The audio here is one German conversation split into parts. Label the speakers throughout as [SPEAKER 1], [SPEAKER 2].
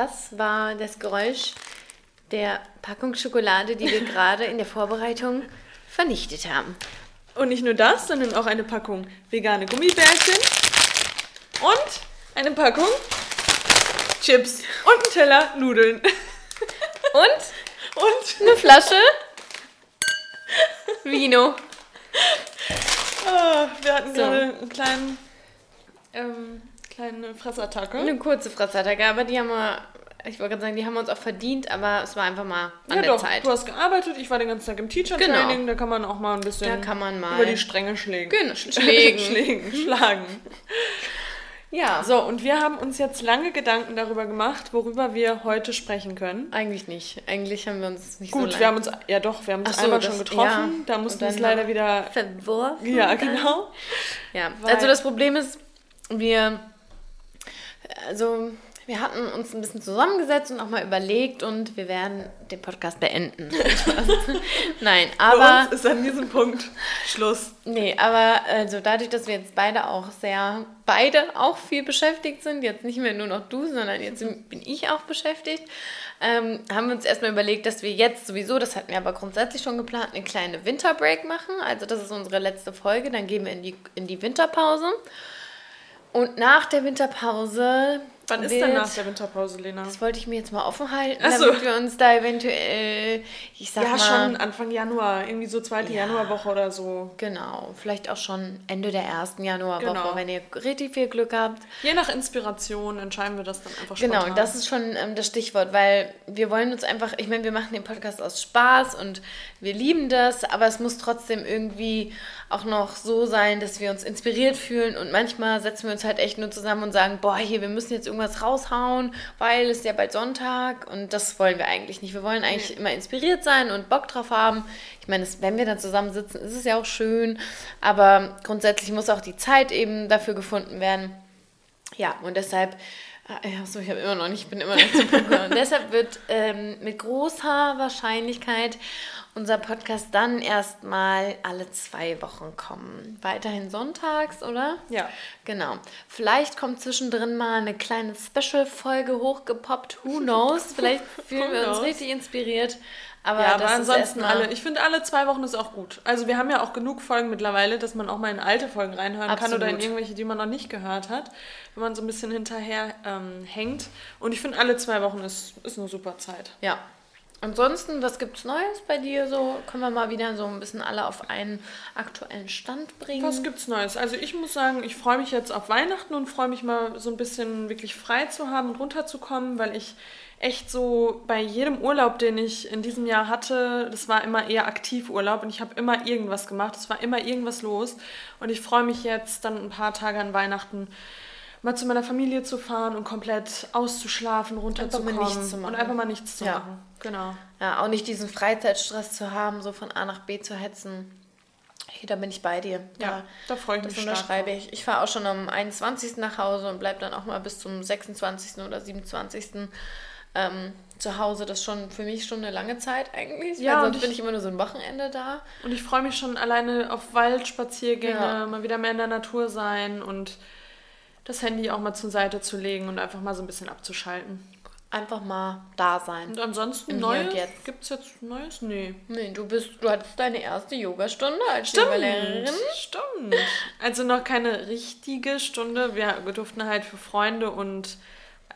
[SPEAKER 1] Das war das Geräusch der Packung Schokolade, die wir gerade in der Vorbereitung vernichtet haben.
[SPEAKER 2] Und nicht nur das, sondern auch eine Packung vegane Gummibärchen und eine Packung Chips und einen Teller Nudeln.
[SPEAKER 1] Und
[SPEAKER 2] Und
[SPEAKER 1] eine Flasche Vino.
[SPEAKER 2] ah, wir hatten
[SPEAKER 1] So.
[SPEAKER 2] gerade einen kleinen, ähm, kleine Fressattacke.
[SPEAKER 1] Eine kurze Fressattacke, aber die haben wir, ich wollte gerade sagen, die haben wir uns auch verdient, aber es war einfach mal an
[SPEAKER 2] ja
[SPEAKER 1] der
[SPEAKER 2] doch,
[SPEAKER 1] Zeit.
[SPEAKER 2] du hast gearbeitet, ich war den ganzen Tag im Teacher-Training,
[SPEAKER 1] Genau.
[SPEAKER 2] da kann man auch mal ein bisschen
[SPEAKER 1] mal-
[SPEAKER 2] über die Stränge schlägen.
[SPEAKER 1] Genau, schlägen.
[SPEAKER 2] schlägen, schlagen.
[SPEAKER 1] Ja,
[SPEAKER 2] So, und wir haben uns jetzt lange Gedanken darüber gemacht, worüber wir heute sprechen können.
[SPEAKER 1] eigentlich nicht. Eigentlich haben wir uns nicht
[SPEAKER 2] Gut,
[SPEAKER 1] so
[SPEAKER 2] wir haben uns, ja doch, wir haben uns
[SPEAKER 1] so,
[SPEAKER 2] einmal
[SPEAKER 1] das-
[SPEAKER 2] schon getroffen,
[SPEAKER 1] ja.
[SPEAKER 2] da mussten wir es leider wieder,
[SPEAKER 1] verworfen.
[SPEAKER 2] ja genau.
[SPEAKER 1] Ja, also das Problem ist, wir, also wir hatten uns ein bisschen zusammengesetzt und auch mal überlegt und wir werden den Podcast beenden. Nein,
[SPEAKER 2] Bei
[SPEAKER 1] aber
[SPEAKER 2] uns ist an diesem Punkt Schluss.
[SPEAKER 1] nee, aber also dadurch, dass wir jetzt beide auch sehr, beide auch viel beschäftigt sind, jetzt nicht mehr nur noch du, sondern jetzt bin ich auch beschäftigt, ähm, haben wir uns erstmal überlegt, dass wir jetzt sowieso, das hatten wir aber grundsätzlich schon geplant, eine kleine Winterbreak machen. Also das ist unsere letzte Folge, dann gehen wir in die, in die Winterpause. Und nach der Winterpause.
[SPEAKER 2] Wann ist denn nach der Winterpause, Lena?
[SPEAKER 1] Das wollte ich mir jetzt mal offen halten,
[SPEAKER 2] Ach so.
[SPEAKER 1] damit wir uns da eventuell, ich sag
[SPEAKER 2] Ja,
[SPEAKER 1] mal,
[SPEAKER 2] schon Anfang Januar, irgendwie so zweite
[SPEAKER 1] Ja.
[SPEAKER 2] Januarwoche oder so.
[SPEAKER 1] genau, vielleicht auch schon Ende der ersten Januarwoche,
[SPEAKER 2] Genau.
[SPEAKER 1] wenn ihr richtig viel Glück habt.
[SPEAKER 2] Je nach Inspiration entscheiden wir das dann einfach
[SPEAKER 1] Genau,
[SPEAKER 2] spontan.
[SPEAKER 1] und das ist schon ähm, das Stichwort, weil wir wollen uns einfach, ich meine, wir machen den Podcast aus Spaß und wir lieben das, aber es muss trotzdem irgendwie auch noch so sein, dass wir uns inspiriert fühlen und manchmal setzen wir uns halt echt nur zusammen und sagen, boah, hier, wir müssen jetzt irgendwas raushauen, weil es ist ja bald Sonntag und das wollen wir eigentlich nicht. Wir wollen eigentlich immer inspiriert sein und Bock drauf haben. Ich meine, es- wenn wir dann zusammensitzen, ist es ja auch schön, aber grundsätzlich muss auch die Zeit eben dafür gefunden werden. Ja, und deshalb, ah, ja, so, ich habe immer noch nicht, ich bin immer noch zu Punkt. Und deshalb wird ähm, mit großer Wahrscheinlichkeit unser Podcast dann erstmal alle zwei Wochen kommen. Weiterhin sonntags, oder?
[SPEAKER 2] Ja.
[SPEAKER 1] Genau. Vielleicht kommt zwischendrin mal eine kleine Special-Folge hochgepoppt. Who knows? Vielleicht fühlen wir uns richtig inspiriert. Aber,
[SPEAKER 2] Ja, aber ansonsten alle. Ich finde, alle zwei Wochen ist auch gut. Also wir haben ja auch genug Folgen mittlerweile, dass man auch mal in alte Folgen reinhören kann oder in
[SPEAKER 1] Absolut.
[SPEAKER 2] irgendwelche, die man noch nicht gehört hat, wenn man so ein bisschen hinterher ähm, hängt. Und ich finde, alle zwei Wochen ist, ist eine super Zeit.
[SPEAKER 1] Ja. Ansonsten, was gibt's Neues bei dir? So können wir mal wieder so ein bisschen alle auf einen aktuellen Stand bringen.
[SPEAKER 2] Was gibt's Neues? Also ich muss sagen, ich freue mich jetzt auf Weihnachten und freue mich mal so ein bisschen wirklich frei zu haben und runterzukommen, weil ich echt so bei jedem Urlaub, den ich in diesem Jahr hatte, das war immer eher Aktivurlaub und ich habe immer irgendwas gemacht, es war immer irgendwas los und ich freue mich jetzt dann ein paar Tage an Weihnachten mal zu meiner Familie zu fahren und komplett auszuschlafen, runterzukommen und einfach mal nichts zu
[SPEAKER 1] Ja.
[SPEAKER 2] machen. Genau.
[SPEAKER 1] Ja, auch nicht diesen Freizeitstress zu haben, so von A nach B zu hetzen. Hey, da bin ich bei dir.
[SPEAKER 2] Ja, da freue ich
[SPEAKER 1] das
[SPEAKER 2] mich stark
[SPEAKER 1] unterschreibe ich. Ich fahre auch schon am 21. nach Hause und bleibe dann auch mal bis zum 26. oder 27. Ähm, zu Hause. Das ist schon für mich schon eine lange Zeit eigentlich.
[SPEAKER 2] Ja,
[SPEAKER 1] sonst
[SPEAKER 2] ich-
[SPEAKER 1] bin ich immer nur so ein Wochenende da.
[SPEAKER 2] Und ich freue mich schon alleine auf Waldspaziergänge,
[SPEAKER 1] Ja.
[SPEAKER 2] mal wieder mehr in der Natur sein und das Handy auch mal zur Seite zu legen und einfach mal so ein bisschen abzuschalten.
[SPEAKER 1] Einfach mal da sein.
[SPEAKER 2] Und ansonsten
[SPEAKER 1] Im
[SPEAKER 2] Neues?
[SPEAKER 1] Jetzt.
[SPEAKER 2] Gibt es jetzt Neues? Nee.
[SPEAKER 1] Nee, du bist, du hattest deine erste Yogastunde als Yogalehrerin.
[SPEAKER 2] Stimmt. Also noch keine richtige Stunde. Wir durften halt für Freunde und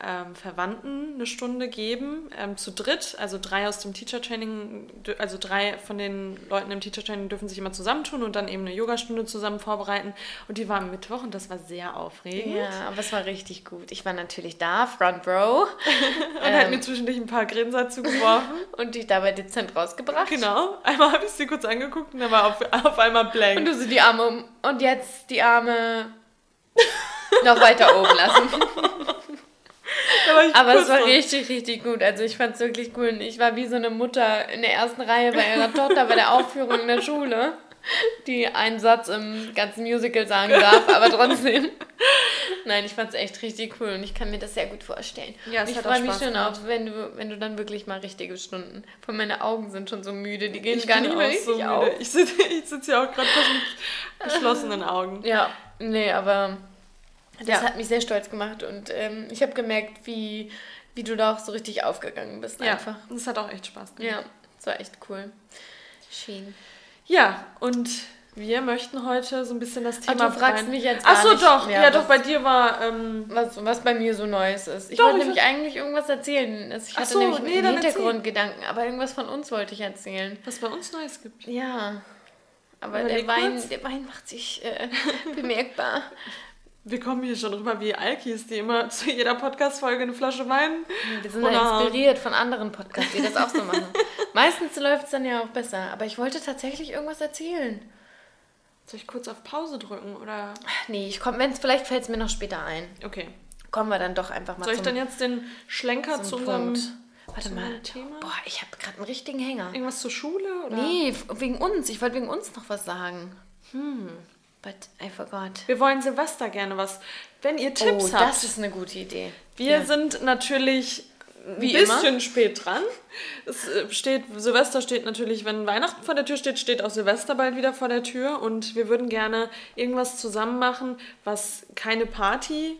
[SPEAKER 2] ähm, Verwandten eine Stunde geben, ähm, zu dritt. Also drei aus dem Teacher Training, also drei von den Leuten im Teacher Training dürfen sich immer zusammentun und dann eben eine Yogastunde zusammen vorbereiten. Und die war am Mittwoch und das war sehr aufregend.
[SPEAKER 1] Ja, aber es war richtig gut. Ich war natürlich da, Front Row,
[SPEAKER 2] Und hat mir zwischendurch ein paar Grinser zugeworfen.
[SPEAKER 1] und dich dabei dezent rausgebracht.
[SPEAKER 2] genau. Einmal habe ich sie kurz angeguckt und dann war auf, auf einmal blank.
[SPEAKER 1] Und du so die Arme um. Und jetzt die Arme noch weiter oben lassen. Aber es war richtig, richtig gut. Also ich fand es wirklich cool. Und ich war wie so eine Mutter in der ersten Reihe bei ihrer Tochter bei der Aufführung in der Schule, die einen Satz im ganzen Musical sagen darf, aber trotzdem. Nein, ich fand es echt richtig cool und ich kann mir das sehr gut vorstellen.
[SPEAKER 2] Ja, es
[SPEAKER 1] und ich freue mich schon auf, wenn du, wenn du dann wirklich mal richtige Stunden. Von meine Augen sind schon so müde, die gehen
[SPEAKER 2] Ich
[SPEAKER 1] gar nicht mehr richtig
[SPEAKER 2] so müde.
[SPEAKER 1] auf.
[SPEAKER 2] Ich sitze ich sitz ja auch gerade mit geschlossenen Augen.
[SPEAKER 1] Ja, nee, aber das
[SPEAKER 2] Ja.
[SPEAKER 1] hat mich sehr stolz gemacht und ähm, ich habe gemerkt, wie wie du da auch so richtig aufgegangen bist
[SPEAKER 2] Ja,
[SPEAKER 1] einfach.
[SPEAKER 2] es hat auch echt Spaß gemacht.
[SPEAKER 1] Ja, das war echt cool. Schön.
[SPEAKER 2] Ja, und wir möchten heute so ein bisschen das Thema.
[SPEAKER 1] du fragst
[SPEAKER 2] rein-
[SPEAKER 1] mich jetzt
[SPEAKER 2] Ach so, doch.
[SPEAKER 1] mehr,
[SPEAKER 2] ja, doch, bei dir war. Ähm,
[SPEAKER 1] Was, was bei mir so Neues ist. Ich
[SPEAKER 2] Doch,
[SPEAKER 1] wollte
[SPEAKER 2] ich
[SPEAKER 1] nämlich eigentlich irgendwas erzählen. Also Ich
[SPEAKER 2] Ach
[SPEAKER 1] hatte
[SPEAKER 2] so,
[SPEAKER 1] nämlich
[SPEAKER 2] nee,
[SPEAKER 1] einen. Hintergrundgedanken, aber irgendwas von uns wollte ich erzählen.
[SPEAKER 2] was bei uns Neues gibt.
[SPEAKER 1] Ja. Aber
[SPEAKER 2] Überleg
[SPEAKER 1] der Wein,
[SPEAKER 2] kurz.
[SPEAKER 1] der Wein macht sich äh, bemerkbar.
[SPEAKER 2] Wir kommen hier schon rüber wie Alkis, die immer zu jeder Podcast-Folge eine Flasche Wein.
[SPEAKER 1] Wir sind da inspiriert von anderen Podcasts, die das auch so machen. Meistens läuft es dann ja auch besser. Aber ich wollte tatsächlich irgendwas erzählen.
[SPEAKER 2] Soll ich kurz auf Pause drücken oder.
[SPEAKER 1] Nee, ich komm, wenn's, vielleicht fällt es mir noch später ein.
[SPEAKER 2] Okay.
[SPEAKER 1] Kommen wir dann doch einfach mal
[SPEAKER 2] Soll ich
[SPEAKER 1] zum,
[SPEAKER 2] dann jetzt den Schlenker zu
[SPEAKER 1] zum
[SPEAKER 2] unserem.
[SPEAKER 1] Warte mal.
[SPEAKER 2] Thema?
[SPEAKER 1] Boah, ich habe gerade einen richtigen Hänger.
[SPEAKER 2] Irgendwas zur Schule? Oder?
[SPEAKER 1] Nee, wegen uns. Ich wollte wegen uns noch was sagen. Hm. But I forgot.
[SPEAKER 2] Wir wollen Silvester gerne was. Wenn ihr Tipps
[SPEAKER 1] oh,
[SPEAKER 2] habt.
[SPEAKER 1] das ist eine gute Idee.
[SPEAKER 2] Wir
[SPEAKER 1] Ja.
[SPEAKER 2] sind natürlich ein
[SPEAKER 1] Wie
[SPEAKER 2] bisschen spät dran. Es äh, steht, Silvester steht natürlich, wenn Weihnachten vor der Tür steht, steht auch Silvester bald wieder vor der Tür. Und wir würden gerne irgendwas zusammen machen, was keine Party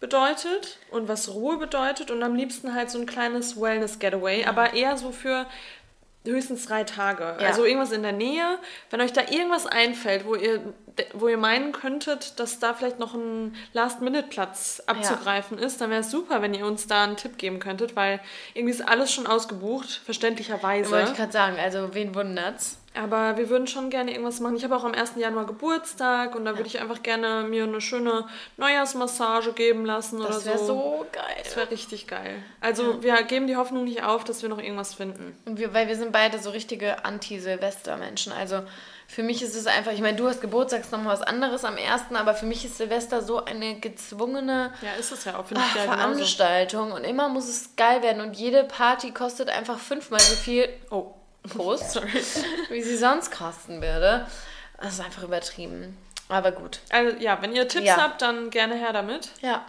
[SPEAKER 2] bedeutet und was Ruhe bedeutet. Und am liebsten halt so ein kleines Wellness-Getaway, aber eher so für höchstens drei Tage.
[SPEAKER 1] Ja.
[SPEAKER 2] Also irgendwas in der Nähe. Wenn euch da irgendwas einfällt, wo ihr, wo ihr meinen könntet, dass da vielleicht noch ein Last-Minute-Platz abzugreifen ist, dann wäre es super, wenn ihr uns da einen Tipp geben könntet, weil irgendwie ist alles schon ausgebucht, verständlicherweise.
[SPEAKER 1] Wollte ich gerade sagen, also wen wundert's?
[SPEAKER 2] Aber wir würden schon gerne irgendwas machen. Ich habe auch am 1. Januar Geburtstag und da würde ich einfach gerne mir eine schöne Neujahrsmassage geben lassen oder
[SPEAKER 1] Das wäre
[SPEAKER 2] so.
[SPEAKER 1] so geil.
[SPEAKER 2] Das wäre richtig geil. Also wir geben die Hoffnung nicht auf, dass wir noch irgendwas finden.
[SPEAKER 1] Und wir, weil wir sind beide so richtige Anti-Silvester-Menschen. Also für mich ist es einfach, ich meine, du hast Geburtstag, ist nochmal was anderes am ersten, aber für mich ist Silvester so eine gezwungene
[SPEAKER 2] Ja, ist es ja auch, ich ja genauso.
[SPEAKER 1] Veranstaltung. Und immer muss es geil werden. Und jede Party kostet einfach fünfmal so viel,
[SPEAKER 2] Oh,
[SPEAKER 1] Prost,
[SPEAKER 2] sorry.
[SPEAKER 1] wie sie sonst kosten würde. Das ist einfach übertrieben. Aber gut.
[SPEAKER 2] Also ja, wenn ihr Tipps
[SPEAKER 1] Ja.
[SPEAKER 2] habt, dann gerne her damit.
[SPEAKER 1] Ja.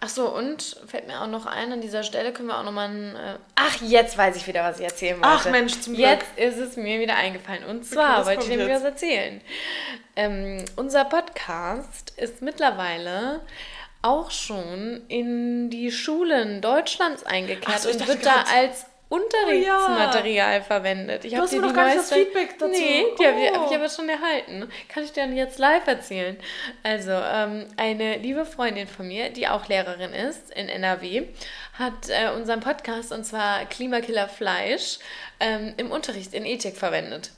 [SPEAKER 1] Ach so, und fällt mir auch noch ein, an dieser Stelle können wir auch nochmal ein... Äh, ach, jetzt weiß ich wieder, was ich erzählen wollte.
[SPEAKER 2] Ach, Mensch, zum Glück.
[SPEAKER 1] Jetzt ist es mir wieder eingefallen. Und zwar wollte ich nämlich was erzählen. Ähm, unser Podcast ist mittlerweile auch schon in die Schulen Deutschlands eingekehrt
[SPEAKER 2] so,
[SPEAKER 1] und wird da als Unterrichtsmaterial verwendet. Ich
[SPEAKER 2] Du hast
[SPEAKER 1] dir
[SPEAKER 2] mir
[SPEAKER 1] die
[SPEAKER 2] noch gar nicht das Feedback dazu.
[SPEAKER 1] Nee, die habe ich,
[SPEAKER 2] Oh.
[SPEAKER 1] hab ich aber schon erhalten. Kann ich dir dann jetzt live erzählen. Also, ähm, eine liebe Freundin von mir, die auch Lehrerin ist in NRW, hat äh, unseren Podcast, und zwar Klimakiller Fleisch, ähm, im Unterricht in Ethik verwendet.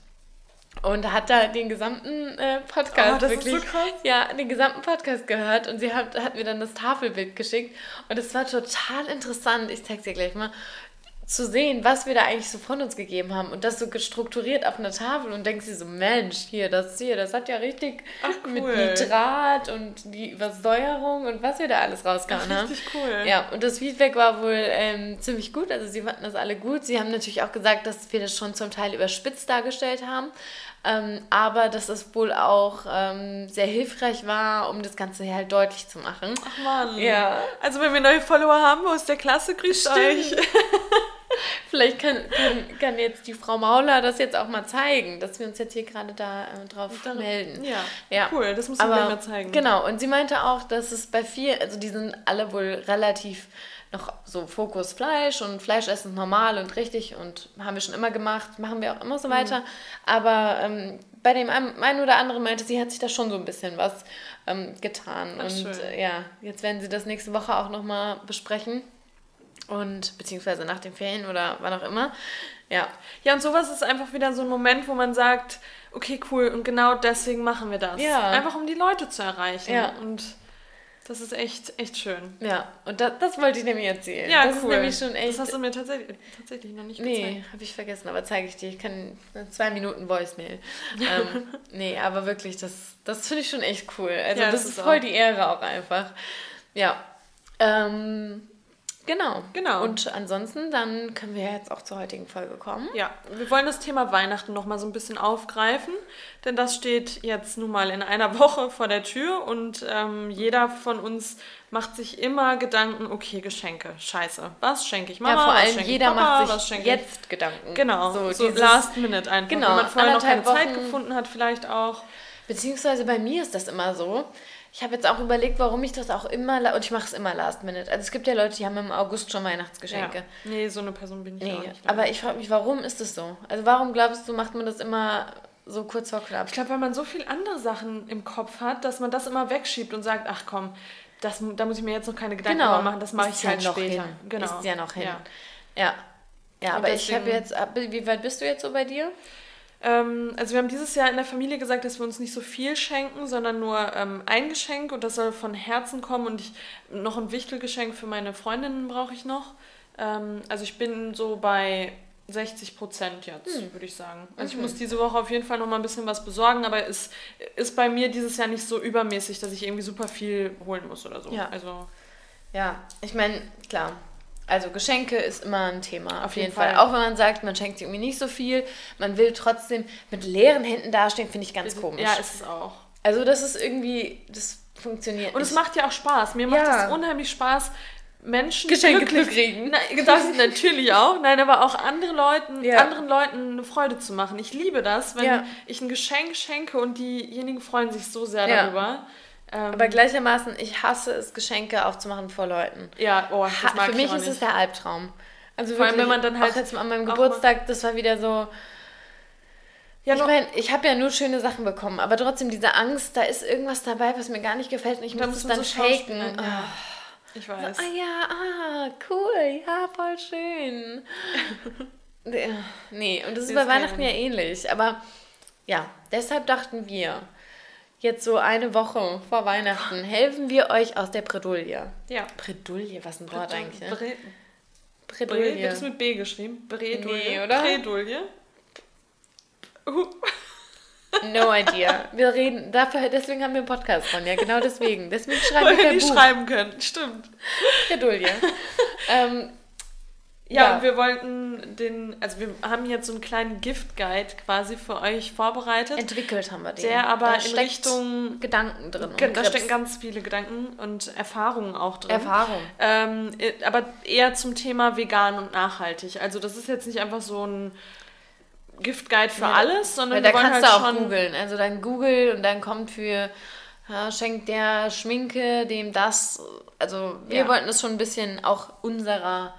[SPEAKER 1] Und hat da den gesamten äh, Podcast
[SPEAKER 2] Oh,
[SPEAKER 1] wirklich,
[SPEAKER 2] so
[SPEAKER 1] ja, den gesamten Podcast gehört und sie hat, hat mir dann das Tafelbild geschickt und es war total interessant, ich zeig's dir gleich mal, zu sehen, was wir da eigentlich so von uns gegeben haben und das so gestrukturiert auf einer Tafel und denkst dir so, Mensch, hier, das hier, das hat ja richtig
[SPEAKER 2] Ach,
[SPEAKER 1] mit
[SPEAKER 2] cool.
[SPEAKER 1] Nitrat und die Übersäuerung und was wir da alles rausgehauen haben.
[SPEAKER 2] Richtig cool.
[SPEAKER 1] Ja, und das Feedback war wohl ähm, ziemlich gut. Also sie fanden das alle gut. Sie haben natürlich auch gesagt, dass wir das schon zum Teil überspitzt dargestellt haben. Ähm, aber dass es wohl auch ähm, sehr hilfreich war, um das Ganze hier halt deutlich zu machen.
[SPEAKER 2] Ach Mann.
[SPEAKER 1] Ja.
[SPEAKER 2] Also wenn wir neue Follower haben aus der Klasse, grüßt euch.
[SPEAKER 1] Vielleicht kann, kann, kann jetzt die Frau Mauler das jetzt auch mal zeigen, dass wir uns jetzt hier gerade da äh, drauf
[SPEAKER 2] Dann-
[SPEAKER 1] melden.
[SPEAKER 2] Ja.
[SPEAKER 1] Ja.
[SPEAKER 2] Cool, das
[SPEAKER 1] Aber
[SPEAKER 2] gleich mal zeigen.
[SPEAKER 1] Genau, und sie meinte auch, dass es bei vielen, also die sind alle wohl relativ noch so Fokus Fleisch und Fleisch essen normal und richtig und haben wir schon immer gemacht, machen wir auch immer
[SPEAKER 2] Mhm.
[SPEAKER 1] so weiter. Aber ähm, bei dem einen oder anderen meinte, sie hat sich da schon so ein bisschen was ähm, getan.
[SPEAKER 2] Ach,
[SPEAKER 1] und äh, ja, jetzt werden sie das nächste Woche auch nochmal besprechen. Und beziehungsweise nach den Ferien oder wann auch immer. Ja,
[SPEAKER 2] Ja, und sowas ist einfach wieder so ein Moment, wo man sagt, okay, cool, und genau deswegen machen wir das.
[SPEAKER 1] Ja.
[SPEAKER 2] Einfach um die Leute zu erreichen.
[SPEAKER 1] Ja.
[SPEAKER 2] Und das ist echt, echt schön.
[SPEAKER 1] ja. Und das, das wollte ich nämlich erzählen.
[SPEAKER 2] Ja,
[SPEAKER 1] das
[SPEAKER 2] cool.
[SPEAKER 1] ist nämlich schon echt.
[SPEAKER 2] Das hast du mir tatsächlich, tatsächlich noch nicht
[SPEAKER 1] Nee,
[SPEAKER 2] gezeigt.
[SPEAKER 1] habe ich vergessen, aber zeige ich dir. Ich kann zwei Minuten Voicemail. ähm, nee, aber wirklich, das, das finde ich schon echt cool. Also
[SPEAKER 2] Ja,
[SPEAKER 1] das,
[SPEAKER 2] das
[SPEAKER 1] ist
[SPEAKER 2] ist
[SPEAKER 1] voll
[SPEAKER 2] auch-
[SPEAKER 1] die Ehre auch einfach. Ja. Ähm, genau.
[SPEAKER 2] Genau.
[SPEAKER 1] Und ansonsten, dann können wir jetzt auch zur heutigen Folge kommen.
[SPEAKER 2] Ja, wir wollen das Thema Weihnachten noch mal so ein bisschen aufgreifen, denn das steht jetzt nun mal in einer Woche vor der Tür und ähm, jeder von uns macht sich immer Gedanken, okay, Geschenke, scheiße, was schenke ich Mama,
[SPEAKER 1] ja, vor allem jeder
[SPEAKER 2] Papa,
[SPEAKER 1] macht sich jetzt Gedanken.
[SPEAKER 2] Genau, so,
[SPEAKER 1] So, dieses-
[SPEAKER 2] last minute einfach.
[SPEAKER 1] Genau,
[SPEAKER 2] Wenn man vorher noch keine
[SPEAKER 1] anderthalb
[SPEAKER 2] Zeit
[SPEAKER 1] Wochen-
[SPEAKER 2] gefunden hat, vielleicht auch.
[SPEAKER 1] Beziehungsweise bei mir ist das immer so. Ich habe jetzt auch überlegt, warum ich das auch immer, und ich mache es immer last minute. Also es gibt ja Leute, die haben im August schon Weihnachtsgeschenke. Ja.
[SPEAKER 2] Nee, so eine Person bin ich nee, auch nicht.
[SPEAKER 1] Aber ich frage mich, warum ist das so? Also warum glaubst du, macht man das immer so kurz vor knapp?
[SPEAKER 2] Ich glaube, weil man so viele andere Sachen im Kopf hat, dass man das immer wegschiebt und sagt, ach komm, das, da muss ich mir jetzt noch keine Gedanken genau. machen, das mache ich halt ja später.
[SPEAKER 1] Hin. Genau. Ist ja noch hin. Ja, ja. ja aber deswegen, ich habe jetzt, wie weit bist du jetzt so bei dir?
[SPEAKER 2] Ähm, also wir haben dieses Jahr in der Familie gesagt, dass wir uns nicht so viel schenken, sondern nur ähm, ein Geschenk und das soll von Herzen kommen und ich noch ein Wichtelgeschenk für meine Freundinnen brauche ich noch. Ähm, also ich bin so bei 60 Prozent jetzt, hm. würde ich sagen. Also mhm. ich muss diese Woche auf jeden Fall noch mal ein bisschen was besorgen, aber es ist bei mir dieses Jahr nicht so übermäßig, dass ich irgendwie super viel holen muss oder so.
[SPEAKER 1] Ja.
[SPEAKER 2] Also
[SPEAKER 1] ja, ich meine, klar, also Geschenke ist immer ein Thema, auf, auf jeden, jeden Fall. Fall. Auch wenn man sagt, man schenkt irgendwie nicht so viel, man will trotzdem mit leeren Händen dastehen, finde ich ganz komisch.
[SPEAKER 2] Ja, ist es auch.
[SPEAKER 1] Also das ist irgendwie, das funktioniert
[SPEAKER 2] Und es macht ja auch Spaß. Mir macht es unheimlich Spaß, Menschen
[SPEAKER 1] Geschenke glücklich, zu kriegen.
[SPEAKER 2] Das natürlich auch. Nein, aber auch andere Leuten, ja. anderen Leuten eine Freude zu machen. Ich liebe das, wenn ja. ich ein Geschenk schenke und diejenigen freuen sich so sehr ja. darüber.
[SPEAKER 1] Ähm, Aber gleichermaßen, ich hasse es, Geschenke aufzumachen vor Leuten.
[SPEAKER 2] Ja, oh, das mag
[SPEAKER 1] Für mich ist es der Albtraum. Also vor allem, wenn man dann halt auch jetzt an meinem Geburtstag, das war wieder so. Ja, ich meine, ich habe ja nur schöne Sachen bekommen, aber trotzdem diese Angst, da ist irgendwas dabei, was mir gar nicht gefällt und ich muss es dann so faken. Ja.
[SPEAKER 2] Oh. Ich weiß.
[SPEAKER 1] So, ah ja, ah, cool, ja, voll schön. nee, und das ist bei Weihnachten ja ähnlich. Aber ja, deshalb dachten wir, jetzt so eine Woche vor Weihnachten, helfen wir euch aus der Bredouille.
[SPEAKER 2] Ja.
[SPEAKER 1] Bredouille, was ein Wort eigentlich, ne?
[SPEAKER 2] Bre Bredouille. Bre wird es mit B geschrieben? Bredouille. Nee, oder? Bredouille.
[SPEAKER 1] Uh. No idea. Wir reden, dafür, deswegen haben wir einen Podcast von, ja, genau deswegen. Deswegen schreiben
[SPEAKER 2] Weil wir kein Buch. schreiben können, stimmt.
[SPEAKER 1] Bredouille. ähm,
[SPEAKER 2] ja, ja, und wir wollten den, also wir haben jetzt so einen kleinen Gift-Guide quasi für euch vorbereitet.
[SPEAKER 1] Entwickelt haben wir den.
[SPEAKER 2] Der aber da in Richtung
[SPEAKER 1] Gedanken drin.
[SPEAKER 2] Da stecken ganz viele Gedanken und Erfahrungen auch drin.
[SPEAKER 1] Erfahrung.
[SPEAKER 2] Ähm, aber eher zum Thema vegan und nachhaltig. Also das ist jetzt nicht einfach so ein Gift-Guide für ja, alles, sondern
[SPEAKER 1] da kannst halt du auch googeln. Also dann Google und dann kommt für ja, schenkt der Schminke dem das. Also wir ja. wollten es schon ein bisschen auch unserer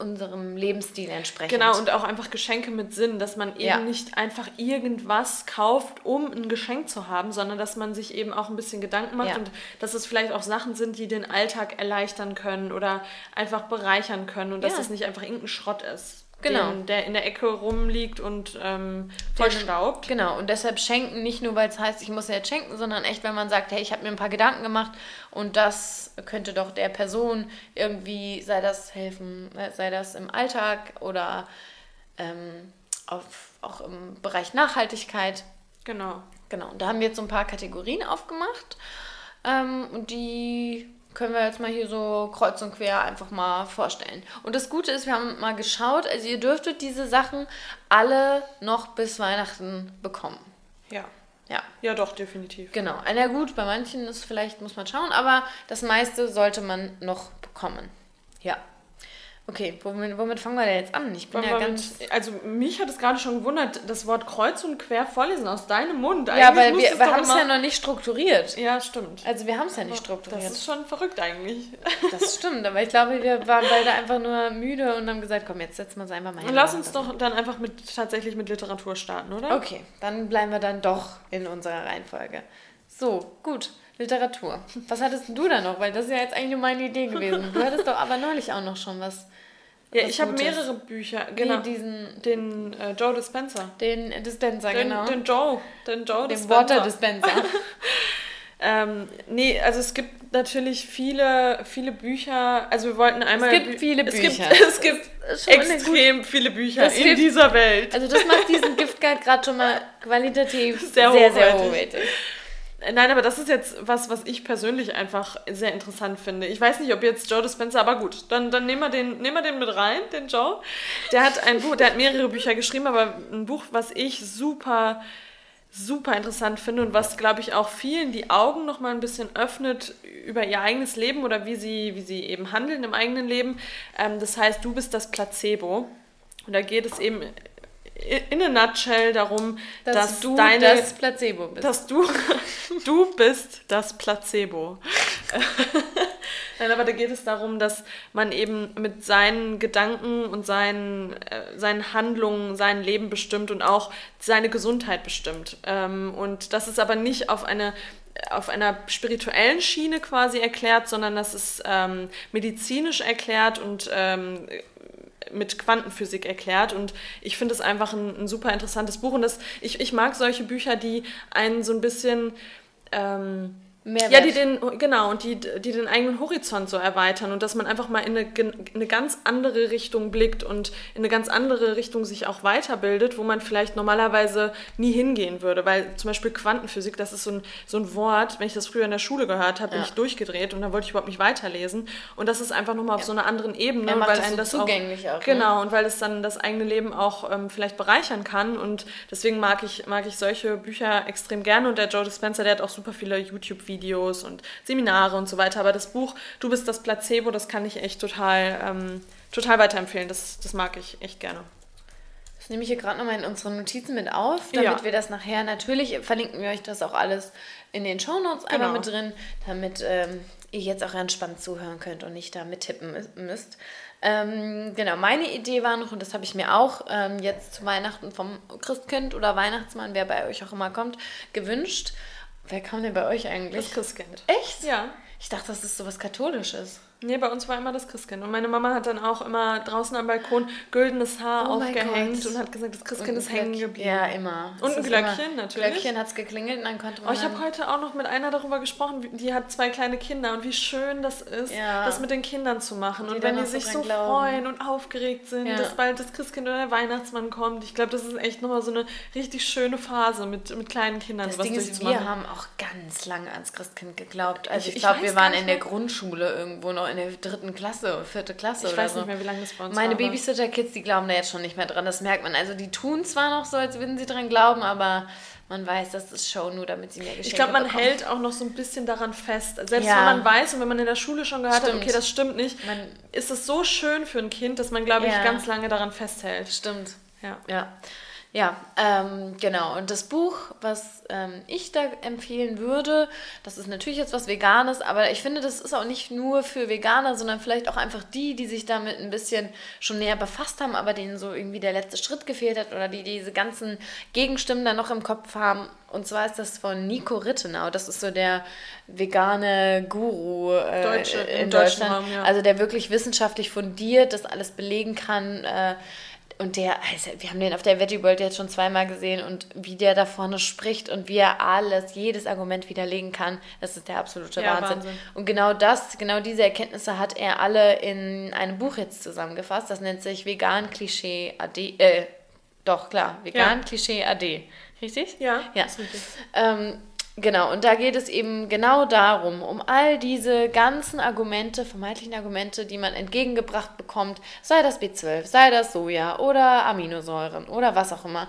[SPEAKER 1] unserem Lebensstil entsprechend.
[SPEAKER 2] Genau, und auch einfach Geschenke mit Sinn, dass man eben ja. nicht einfach irgendwas kauft, um ein Geschenk zu haben, sondern dass man sich eben auch ein bisschen Gedanken macht ja. und dass es vielleicht auch Sachen sind, die den Alltag erleichtern können oder einfach bereichern können und dass es nicht einfach irgendein Schrott ist genau. Den, der in der Ecke rumliegt und ähm, vollstaubt.
[SPEAKER 1] Genau, und deshalb schenken nicht nur, weil es heißt, ich muss ja jetzt schenken, sondern echt, wenn man sagt, hey, ich habe mir ein paar Gedanken gemacht und das könnte doch der Person irgendwie, sei das helfen, äh, sei das im Alltag oder ähm, auf, auch im Bereich Nachhaltigkeit.
[SPEAKER 2] Genau.
[SPEAKER 1] Genau, und da haben wir jetzt so ein paar Kategorien aufgemacht ähm, und die können wir jetzt mal hier so kreuz und quer einfach mal vorstellen. Und das Gute ist, wir haben mal geschaut, also ihr dürftet diese Sachen alle noch bis Weihnachten bekommen.
[SPEAKER 2] Ja.
[SPEAKER 1] Ja.
[SPEAKER 2] Ja, doch, definitiv.
[SPEAKER 1] Genau. Na gut, bei manchen ist vielleicht, muss man schauen, aber das meiste sollte man noch bekommen. Ja. Okay, womit, womit, fangen wir denn jetzt an? Ich bin ja ganz.
[SPEAKER 2] Mit, also, mich hat es gerade schon gewundert, das Wort kreuz und quer vorlesen aus deinem Mund.
[SPEAKER 1] Eigentlich ja, weil wir, wir haben es ja noch nicht strukturiert.
[SPEAKER 2] Ja, stimmt.
[SPEAKER 1] Also, wir haben es ja nicht strukturiert.
[SPEAKER 2] Das ist schon verrückt eigentlich.
[SPEAKER 1] Das stimmt, aber ich glaube, wir waren beide einfach nur müde und haben gesagt, komm, jetzt setzen wir es einfach mal hin.
[SPEAKER 2] Und lass uns doch dann einfach mit, tatsächlich mit Literatur starten, oder?
[SPEAKER 1] Okay, dann bleiben wir dann doch in unserer Reihenfolge. So, gut. Literatur. Was hattest du da noch? Weil das ist ja jetzt eigentlich nur meine Idee gewesen. Du hattest doch aber neulich auch noch schon was
[SPEAKER 2] ja, ich habe mehrere Bücher.
[SPEAKER 1] Genau. Wie diesen.
[SPEAKER 2] Den äh, Joe Dispenser.
[SPEAKER 1] Den Dispenser,
[SPEAKER 2] den,
[SPEAKER 1] genau.
[SPEAKER 2] Den Joe. Den Joe
[SPEAKER 1] Den Water Dispenser.
[SPEAKER 2] ähm, nee, also es gibt natürlich viele, viele Bücher. Also wir wollten einmal.
[SPEAKER 1] Es gibt Bü viele Bücher.
[SPEAKER 2] Es gibt, es gibt extrem viele Bücher das in hilft, dieser Welt.
[SPEAKER 1] Also das macht diesen Gift Guide gerade schon mal qualitativ sehr, sehr, sehr hochwertig.
[SPEAKER 2] Nein, aber das ist jetzt was, was ich persönlich einfach sehr interessant finde. Ich weiß nicht, ob jetzt Joe Dispenza, aber gut, dann, dann nehmen, wir den, nehmen wir den mit rein, den Joe. Der hat ein Buch, der hat mehrere Bücher geschrieben, aber ein Buch, was ich super, super interessant finde und was, glaube ich, auch vielen die Augen noch mal ein bisschen öffnet über ihr eigenes Leben oder wie sie, wie sie eben handeln im eigenen Leben. Ähm, das heißt, du bist das Placebo. Und da geht es eben in a nutshell darum, dass,
[SPEAKER 1] dass du
[SPEAKER 2] deine,
[SPEAKER 1] das Placebo bist.
[SPEAKER 2] Dass du, du bist das Placebo. Nein, aber da geht es darum, dass man eben mit seinen Gedanken und seinen, äh, seinen Handlungen sein Leben bestimmt und auch seine Gesundheit bestimmt. Ähm, und das ist aber nicht auf eine auf einer spirituellen Schiene quasi erklärt, sondern das ist ähm, medizinisch erklärt und ähm, mit Quantenphysik erklärt. Und ich finde es einfach ein, ein, super interessantes Buch. Und das, ich, ich mag solche Bücher, die einen so ein bisschen ähm, Mehrwert. Ja, die den, genau, und die, die den eigenen Horizont so erweitern und dass man einfach mal in eine, in eine ganz andere Richtung blickt und in eine ganz andere Richtung sich auch weiterbildet, wo man vielleicht normalerweise nie hingehen würde. Weil zum Beispiel Quantenphysik, das ist so ein, so ein Wort, wenn ich das früher in der Schule gehört habe, bin ich durchgedreht und dann wollte ich überhaupt nicht weiterlesen. Und das ist einfach nochmal auf ja. so einer anderen Ebene, weil das, so das zugänglich auch, auch Genau, ne? und weil es dann das eigene Leben auch ähm, vielleicht bereichern kann. Und deswegen mag ich, mag ich solche Bücher extrem gerne. Und der Joe Dispenza, der hat auch super viele YouTube-Videos Videos und Seminare und so weiter. Aber das Buch Du bist das Placebo, das kann ich echt total, ähm, total weiterempfehlen. Das, das mag ich echt gerne.
[SPEAKER 1] Das nehme ich hier gerade nochmal in unsere Notizen mit auf, damit ja. wir das nachher, natürlich verlinken wir euch das auch alles in den Shownotes genau. einmal mit drin, damit ähm, ihr jetzt auch entspannt zuhören könnt und nicht da mittippen müsst. Ähm, genau, meine Idee war noch, und das habe ich mir auch ähm, jetzt zu Weihnachten vom Christkind oder Weihnachtsmann, wer bei euch auch immer kommt, gewünscht. Wer kam denn bei euch eigentlich?
[SPEAKER 2] Das Christkind.
[SPEAKER 1] Echt? Ja. Ich dachte, das ist sowas Katholisches.
[SPEAKER 2] Nee, bei uns war immer das Christkind. Und meine Mama hat dann auch immer draußen am Balkon güldenes Haar oh aufgehängt und hat gesagt, das Christkind ist hängen geblieben. Ja, immer. Und ein Glöckchen natürlich.
[SPEAKER 1] Glöckchen hat es geklingelt und dann konnte man.
[SPEAKER 2] Oh, ich habe heute auch noch mit einer darüber gesprochen, die hat zwei kleine Kinder und wie schön das ist, ja. das mit den Kindern zu machen. Die und wenn die sich so glauben. freuen und aufgeregt sind, ja. dass bald das Christkind oder der Weihnachtsmann kommt. Ich glaube, das ist echt nochmal so eine richtig schöne Phase mit, mit kleinen Kindern.
[SPEAKER 1] Das Ding ist, wir haben auch ganz lange ans Christkind geglaubt. Also ich, ich glaube, wir waren in der Grundschule irgendwo noch in der dritten Klasse vierte Klasse ich oder weiß so. nicht mehr, wie lange das bei uns Meine Babysitter-Kids, die glauben da jetzt schon nicht mehr dran. Das merkt man. Also die tun zwar noch so, als würden sie dran glauben, aber man weiß, das ist Show nur, damit sie mehr Geschenke
[SPEAKER 2] Ich glaube, man bekommen. hält auch noch so ein bisschen daran fest. Selbst ja. wenn man weiß und wenn man in der Schule schon gehört stimmt. hat, okay, das stimmt nicht, man, ist es so schön für ein Kind, dass man, glaube ich, ja. ganz lange daran festhält.
[SPEAKER 1] Stimmt. Ja. Ja. Ja, ähm, genau. Und das Buch, was ähm, ich da empfehlen würde, das ist natürlich jetzt was Veganes, aber ich finde, das ist auch nicht nur für Veganer, sondern vielleicht auch einfach die, die sich damit ein bisschen schon näher befasst haben, aber denen so irgendwie der letzte Schritt gefehlt hat oder die diese ganzen Gegenstimmen dann noch im Kopf haben. Und zwar ist das von Nico Rittenau. Das ist so der vegane Guru äh, Deutsche, in Deutschland. Raum, ja. Also der wirklich wissenschaftlich fundiert das alles belegen kann. Äh, und der, also wir haben den auf der Veggie World jetzt schon zweimal gesehen und wie der da vorne spricht und wie er alles, jedes Argument widerlegen kann, das ist der absolute ja, Wahnsinn. Wahnsinn. Und genau das, genau diese Erkenntnisse hat er alle in einem Buch jetzt zusammengefasst. Das nennt sich Vegan Klischee AD. Äh, doch, klar, Vegan. Klischee AD. Richtig? Ja, ja. Ist richtig. Ähm, Genau, und da geht es eben genau darum, um all diese ganzen Argumente, vermeintlichen Argumente, die man entgegengebracht bekommt, sei das B12, sei das Soja oder Aminosäuren oder was auch immer,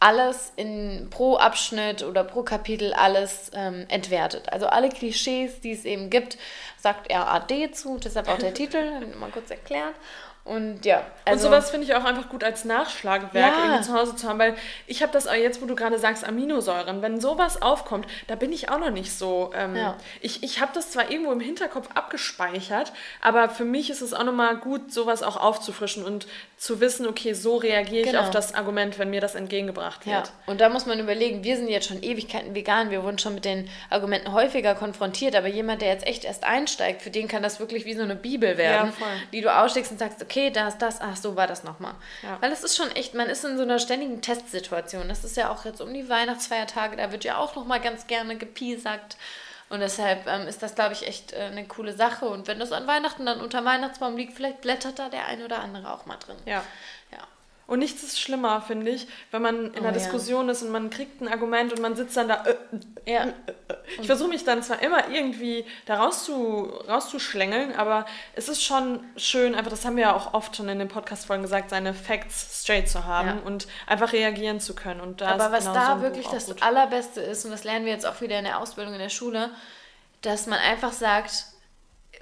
[SPEAKER 1] alles in pro Abschnitt oder pro Kapitel alles ähm, entwertet. Also alle Klischees, die es eben gibt, sagt er AD zu, deshalb auch der Titel, mal kurz erklärt. Und ja.
[SPEAKER 2] Also, und sowas finde ich auch einfach gut als Nachschlagwerk ja. irgendwie zu Hause zu haben, weil ich habe das auch jetzt, wo du gerade sagst, Aminosäuren, wenn sowas aufkommt, da bin ich auch noch nicht so. Ähm, ja. Ich, ich habe das zwar irgendwo im Hinterkopf abgespeichert, aber für mich ist es auch nochmal gut, sowas auch aufzufrischen und zu wissen, okay, so reagiere ich genau. auf das Argument, wenn mir das entgegengebracht wird. Ja.
[SPEAKER 1] Und da muss man überlegen, wir sind jetzt schon Ewigkeiten vegan, wir wurden schon mit den Argumenten häufiger konfrontiert, aber jemand, der jetzt echt erst einsteigt, für den kann das wirklich wie so eine Bibel werden, ja, die du aussteckst und sagst, okay, okay, da ist das, ach so war das nochmal. Ja. Weil es ist schon echt, man ist in so einer ständigen Testsituation. Das ist ja auch jetzt um die Weihnachtsfeiertage, da wird ja auch nochmal ganz gerne gepiesackt. Und deshalb ähm, ist das, glaube ich, echt äh, eine coole Sache. Und wenn das an Weihnachten dann unter Weihnachtsbaum liegt, vielleicht blättert da der ein oder andere auch mal drin.
[SPEAKER 2] Ja. Und nichts ist schlimmer, finde ich, wenn man in einer oh, Diskussion ja. ist und man kriegt ein Argument und man sitzt dann da. Äh, äh, ja. Äh, äh. ich versuche mich dann zwar immer irgendwie da rauszu, rauszuschlängeln, aber es ist schon schön, einfach, das haben wir ja auch oft schon in den Podcast-Folgen gesagt, seine Facts straight zu haben ja. und einfach reagieren zu können. Und
[SPEAKER 1] aber was genau da so wirklich das gut. Allerbeste ist, und das lernen wir jetzt auch wieder in der Ausbildung in der Schule, dass man einfach sagt,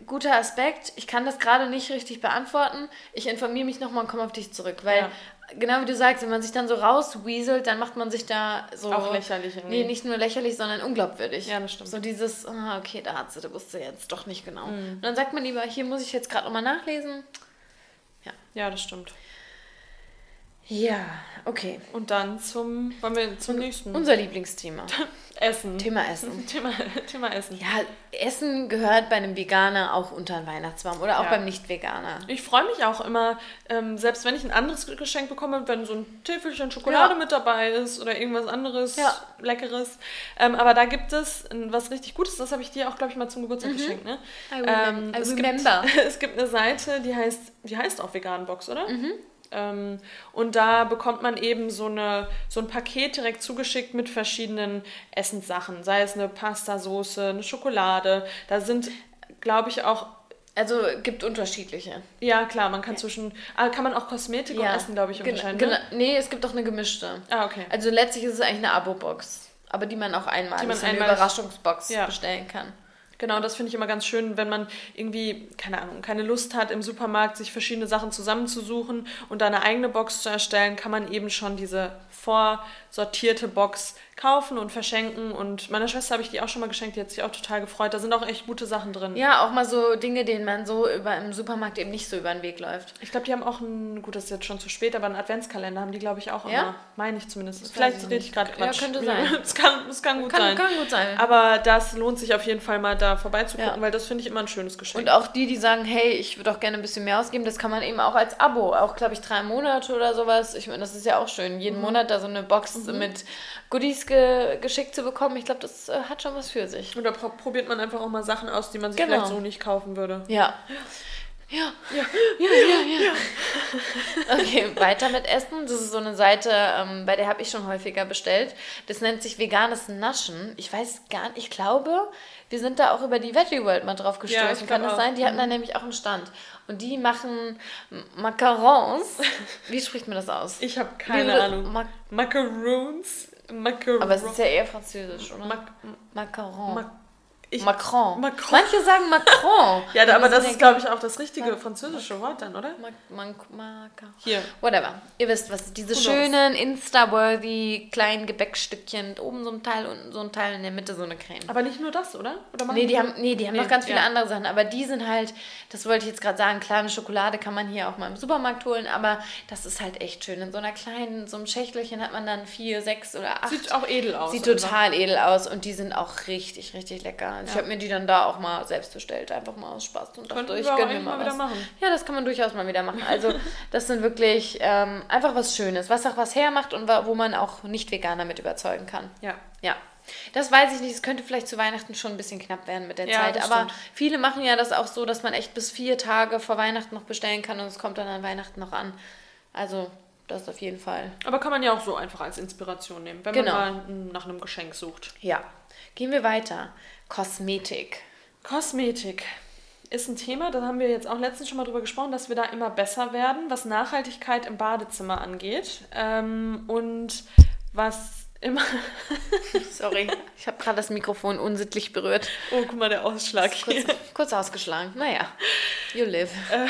[SPEAKER 1] guter Aspekt. Ich kann das gerade nicht richtig beantworten. Ich informiere mich nochmal und komme auf dich zurück, weil ja genau wie du sagst, wenn man sich dann so rausweaselt, dann macht man sich da so.
[SPEAKER 2] Auch lächerlich irgendwie.
[SPEAKER 1] Nee, nicht nur lächerlich, sondern unglaubwürdig.
[SPEAKER 2] Ja, das stimmt.
[SPEAKER 1] So dieses, ah, okay, da hat sie, da wusste jetzt doch nicht genau. Und dann sagt man lieber, hier muss ich jetzt gerade nochmal nachlesen. Ja.
[SPEAKER 2] Ja, das stimmt.
[SPEAKER 1] Ja, okay.
[SPEAKER 2] Und dann zum, wollen wir zum nächsten.
[SPEAKER 1] Unser Lieblingsthema.
[SPEAKER 2] Essen.
[SPEAKER 1] Thema Essen.
[SPEAKER 2] Thema, Thema Essen.
[SPEAKER 1] Ja, Essen gehört bei einem Veganer auch unter den Weihnachtsbaum oder auch
[SPEAKER 2] Ja.
[SPEAKER 1] beim Nicht-Veganer.
[SPEAKER 2] Ich freue mich auch immer, ähm, selbst wenn ich ein anderes Geschenk bekomme, wenn so ein Täfelchen Schokolade
[SPEAKER 1] Ja.
[SPEAKER 2] mit dabei ist oder irgendwas anderes
[SPEAKER 1] Ja.
[SPEAKER 2] Leckeres. Ähm, aber da gibt es was richtig Gutes, das habe ich dir auch, glaube ich, mal zum Geburtstag geschenkt. Ne?
[SPEAKER 1] Mhm. I remem- I
[SPEAKER 2] es,
[SPEAKER 1] remember.
[SPEAKER 2] Gibt, es gibt eine Seite, die heißt, die heißt auch Veganbox, oder? Ähm, und da bekommt man eben so, eine, so ein Paket direkt zugeschickt mit verschiedenen Essenssachen. Sei es eine Pastasoße, eine Schokolade. Da sind, glaube ich, auch
[SPEAKER 1] Also gibt unterschiedliche.
[SPEAKER 2] ja, klar, man kann zwischen. Ah, kann man auch Kosmetik und Essen, glaube ich, unterscheiden.
[SPEAKER 1] genau.
[SPEAKER 2] Ne?
[SPEAKER 1] Nee, es gibt auch eine gemischte.
[SPEAKER 2] Ah, okay.
[SPEAKER 1] Also letztlich ist es eigentlich eine Abo-Box. Aber die man auch einmal,
[SPEAKER 2] Die man
[SPEAKER 1] so eine Überraschungsbox
[SPEAKER 2] Ja.
[SPEAKER 1] bestellen kann.
[SPEAKER 2] Genau, das finde ich immer ganz schön, wenn man irgendwie, keine Ahnung, keine Lust hat, im Supermarkt sich verschiedene Sachen zusammenzusuchen und da eine eigene Box zu erstellen, kann man eben schon diese vorsortierte Box kaufen und verschenken. Und meiner Schwester habe ich die auch schon mal geschenkt, die hat sich auch total gefreut. Da sind auch echt gute Sachen drin.
[SPEAKER 1] Ja, auch mal so Dinge, denen man so über im Supermarkt eben nicht so über den Weg läuft.
[SPEAKER 2] Ich glaube, die haben auch ein, gut, das ist jetzt schon zu spät, aber einen Adventskalender haben die, glaube ich, auch immer.
[SPEAKER 1] Ja?
[SPEAKER 2] Meine ich zumindest.
[SPEAKER 1] weiß
[SPEAKER 2] Vielleicht
[SPEAKER 1] ich
[SPEAKER 2] rede ich gerade
[SPEAKER 1] Ja,
[SPEAKER 2] Quatsch.
[SPEAKER 1] könnte sein.
[SPEAKER 2] Es kann, es kann gut
[SPEAKER 1] Kann,
[SPEAKER 2] sein.
[SPEAKER 1] kann gut sein.
[SPEAKER 2] Aber das lohnt sich auf jeden Fall mal da vorbeizugucken,
[SPEAKER 1] Ja.
[SPEAKER 2] weil das finde ich immer ein schönes Geschenk.
[SPEAKER 1] Und auch die, die sagen, hey, ich würde auch gerne ein bisschen mehr ausgeben, das kann man eben auch als Abo, auch glaube ich drei Monate oder sowas. Ich meine, das ist ja auch schön,
[SPEAKER 2] Mhm.
[SPEAKER 1] jeden Monat da so eine Box mit Goodies ge geschickt zu bekommen. Ich glaube, das äh, hat schon was für sich.
[SPEAKER 2] Oder pro probiert man einfach auch mal Sachen aus, die man sich
[SPEAKER 1] Genau.
[SPEAKER 2] vielleicht so nicht kaufen würde.
[SPEAKER 1] Ja. Ja, ja, ja, ja, ja. Okay, weiter mit Essen. Das ist so eine Seite, ähm, bei der habe ich schon häufiger bestellt. Das nennt sich veganes Naschen. Ich weiß gar nicht, ich glaube, wir sind da auch über die Veggie World mal drauf gestoßen.
[SPEAKER 2] Ja,
[SPEAKER 1] Kann das
[SPEAKER 2] auch.
[SPEAKER 1] sein? Die hatten da nämlich auch einen Stand. Und die machen Macarons. Wie spricht man das aus?
[SPEAKER 2] Ich habe
[SPEAKER 1] Wie
[SPEAKER 2] keine
[SPEAKER 1] würde-
[SPEAKER 2] Ahnung.
[SPEAKER 1] Ma
[SPEAKER 2] Macaroons? Macarons.
[SPEAKER 1] aber es ist ja eher französisch, oder?
[SPEAKER 2] Mac
[SPEAKER 1] Macaron.
[SPEAKER 2] Mac ich,
[SPEAKER 1] Macron.
[SPEAKER 2] Macron.
[SPEAKER 1] Manche sagen Macron.
[SPEAKER 2] ja, da, aber das ist, glaube ich, auch das richtige französische Wort dann, oder?
[SPEAKER 1] Mac Mac Maca-
[SPEAKER 2] Hier.
[SPEAKER 1] Whatever. Ihr wisst was. Diese
[SPEAKER 2] knows?
[SPEAKER 1] schönen, Insta-worthy kleinen Gebäckstückchen. Oben so ein Teil, unten so ein Teil, in der Mitte so eine Creme.
[SPEAKER 2] Aber nicht nur das, oder? oder
[SPEAKER 1] Nee, die haben, nee, die haben
[SPEAKER 2] Nee,
[SPEAKER 1] noch ganz viele
[SPEAKER 2] ja.
[SPEAKER 1] andere Sachen. Aber die sind halt, das wollte ich jetzt gerade sagen, kleine Schokolade kann man hier auch mal im Supermarkt holen. Aber das ist halt echt schön. In so einer kleinen, so einem Schächtelchen hat man dann vier, sechs oder acht.
[SPEAKER 2] Sieht auch edel aus.
[SPEAKER 1] Sieht total edel aus und die sind auch richtig, richtig lecker. Ich habe mir die dann da auch mal selbst bestellt, einfach mal aus Spaß und dachte, ich gönne mir mal
[SPEAKER 2] mal wieder
[SPEAKER 1] was.
[SPEAKER 2] machen.
[SPEAKER 1] Ja, das kann man durchaus mal wieder machen. Also das sind wirklich ähm, einfach was Schönes, was auch was hermacht und wo man auch Nicht-Veganer mit überzeugen kann.
[SPEAKER 2] Ja.
[SPEAKER 1] Ja. Das weiß ich nicht. Es könnte vielleicht zu Weihnachten schon ein bisschen knapp werden mit der
[SPEAKER 2] Ja,
[SPEAKER 1] Zeit. Aber
[SPEAKER 2] stimmt.
[SPEAKER 1] viele machen ja das auch so, dass man echt bis vier Tage vor Weihnachten noch bestellen kann und es kommt dann an Weihnachten noch an. Also, das auf jeden Fall.
[SPEAKER 2] Aber kann man ja auch so einfach als Inspiration nehmen, wenn
[SPEAKER 1] Genau.
[SPEAKER 2] man mal nach einem Geschenk sucht.
[SPEAKER 1] Ja. Gehen wir weiter. Kosmetik.
[SPEAKER 2] Kosmetik ist ein Thema, da haben wir jetzt auch letztens schon mal drüber gesprochen, dass wir da immer besser werden, was Nachhaltigkeit im Badezimmer angeht. Ähm, und was immer.
[SPEAKER 1] Sorry, ich habe gerade das Mikrofon unsittlich berührt.
[SPEAKER 2] Oh, guck mal, der Ausschlag hier.
[SPEAKER 1] Kurz, kurz ausgeschlagen. Naja, you live.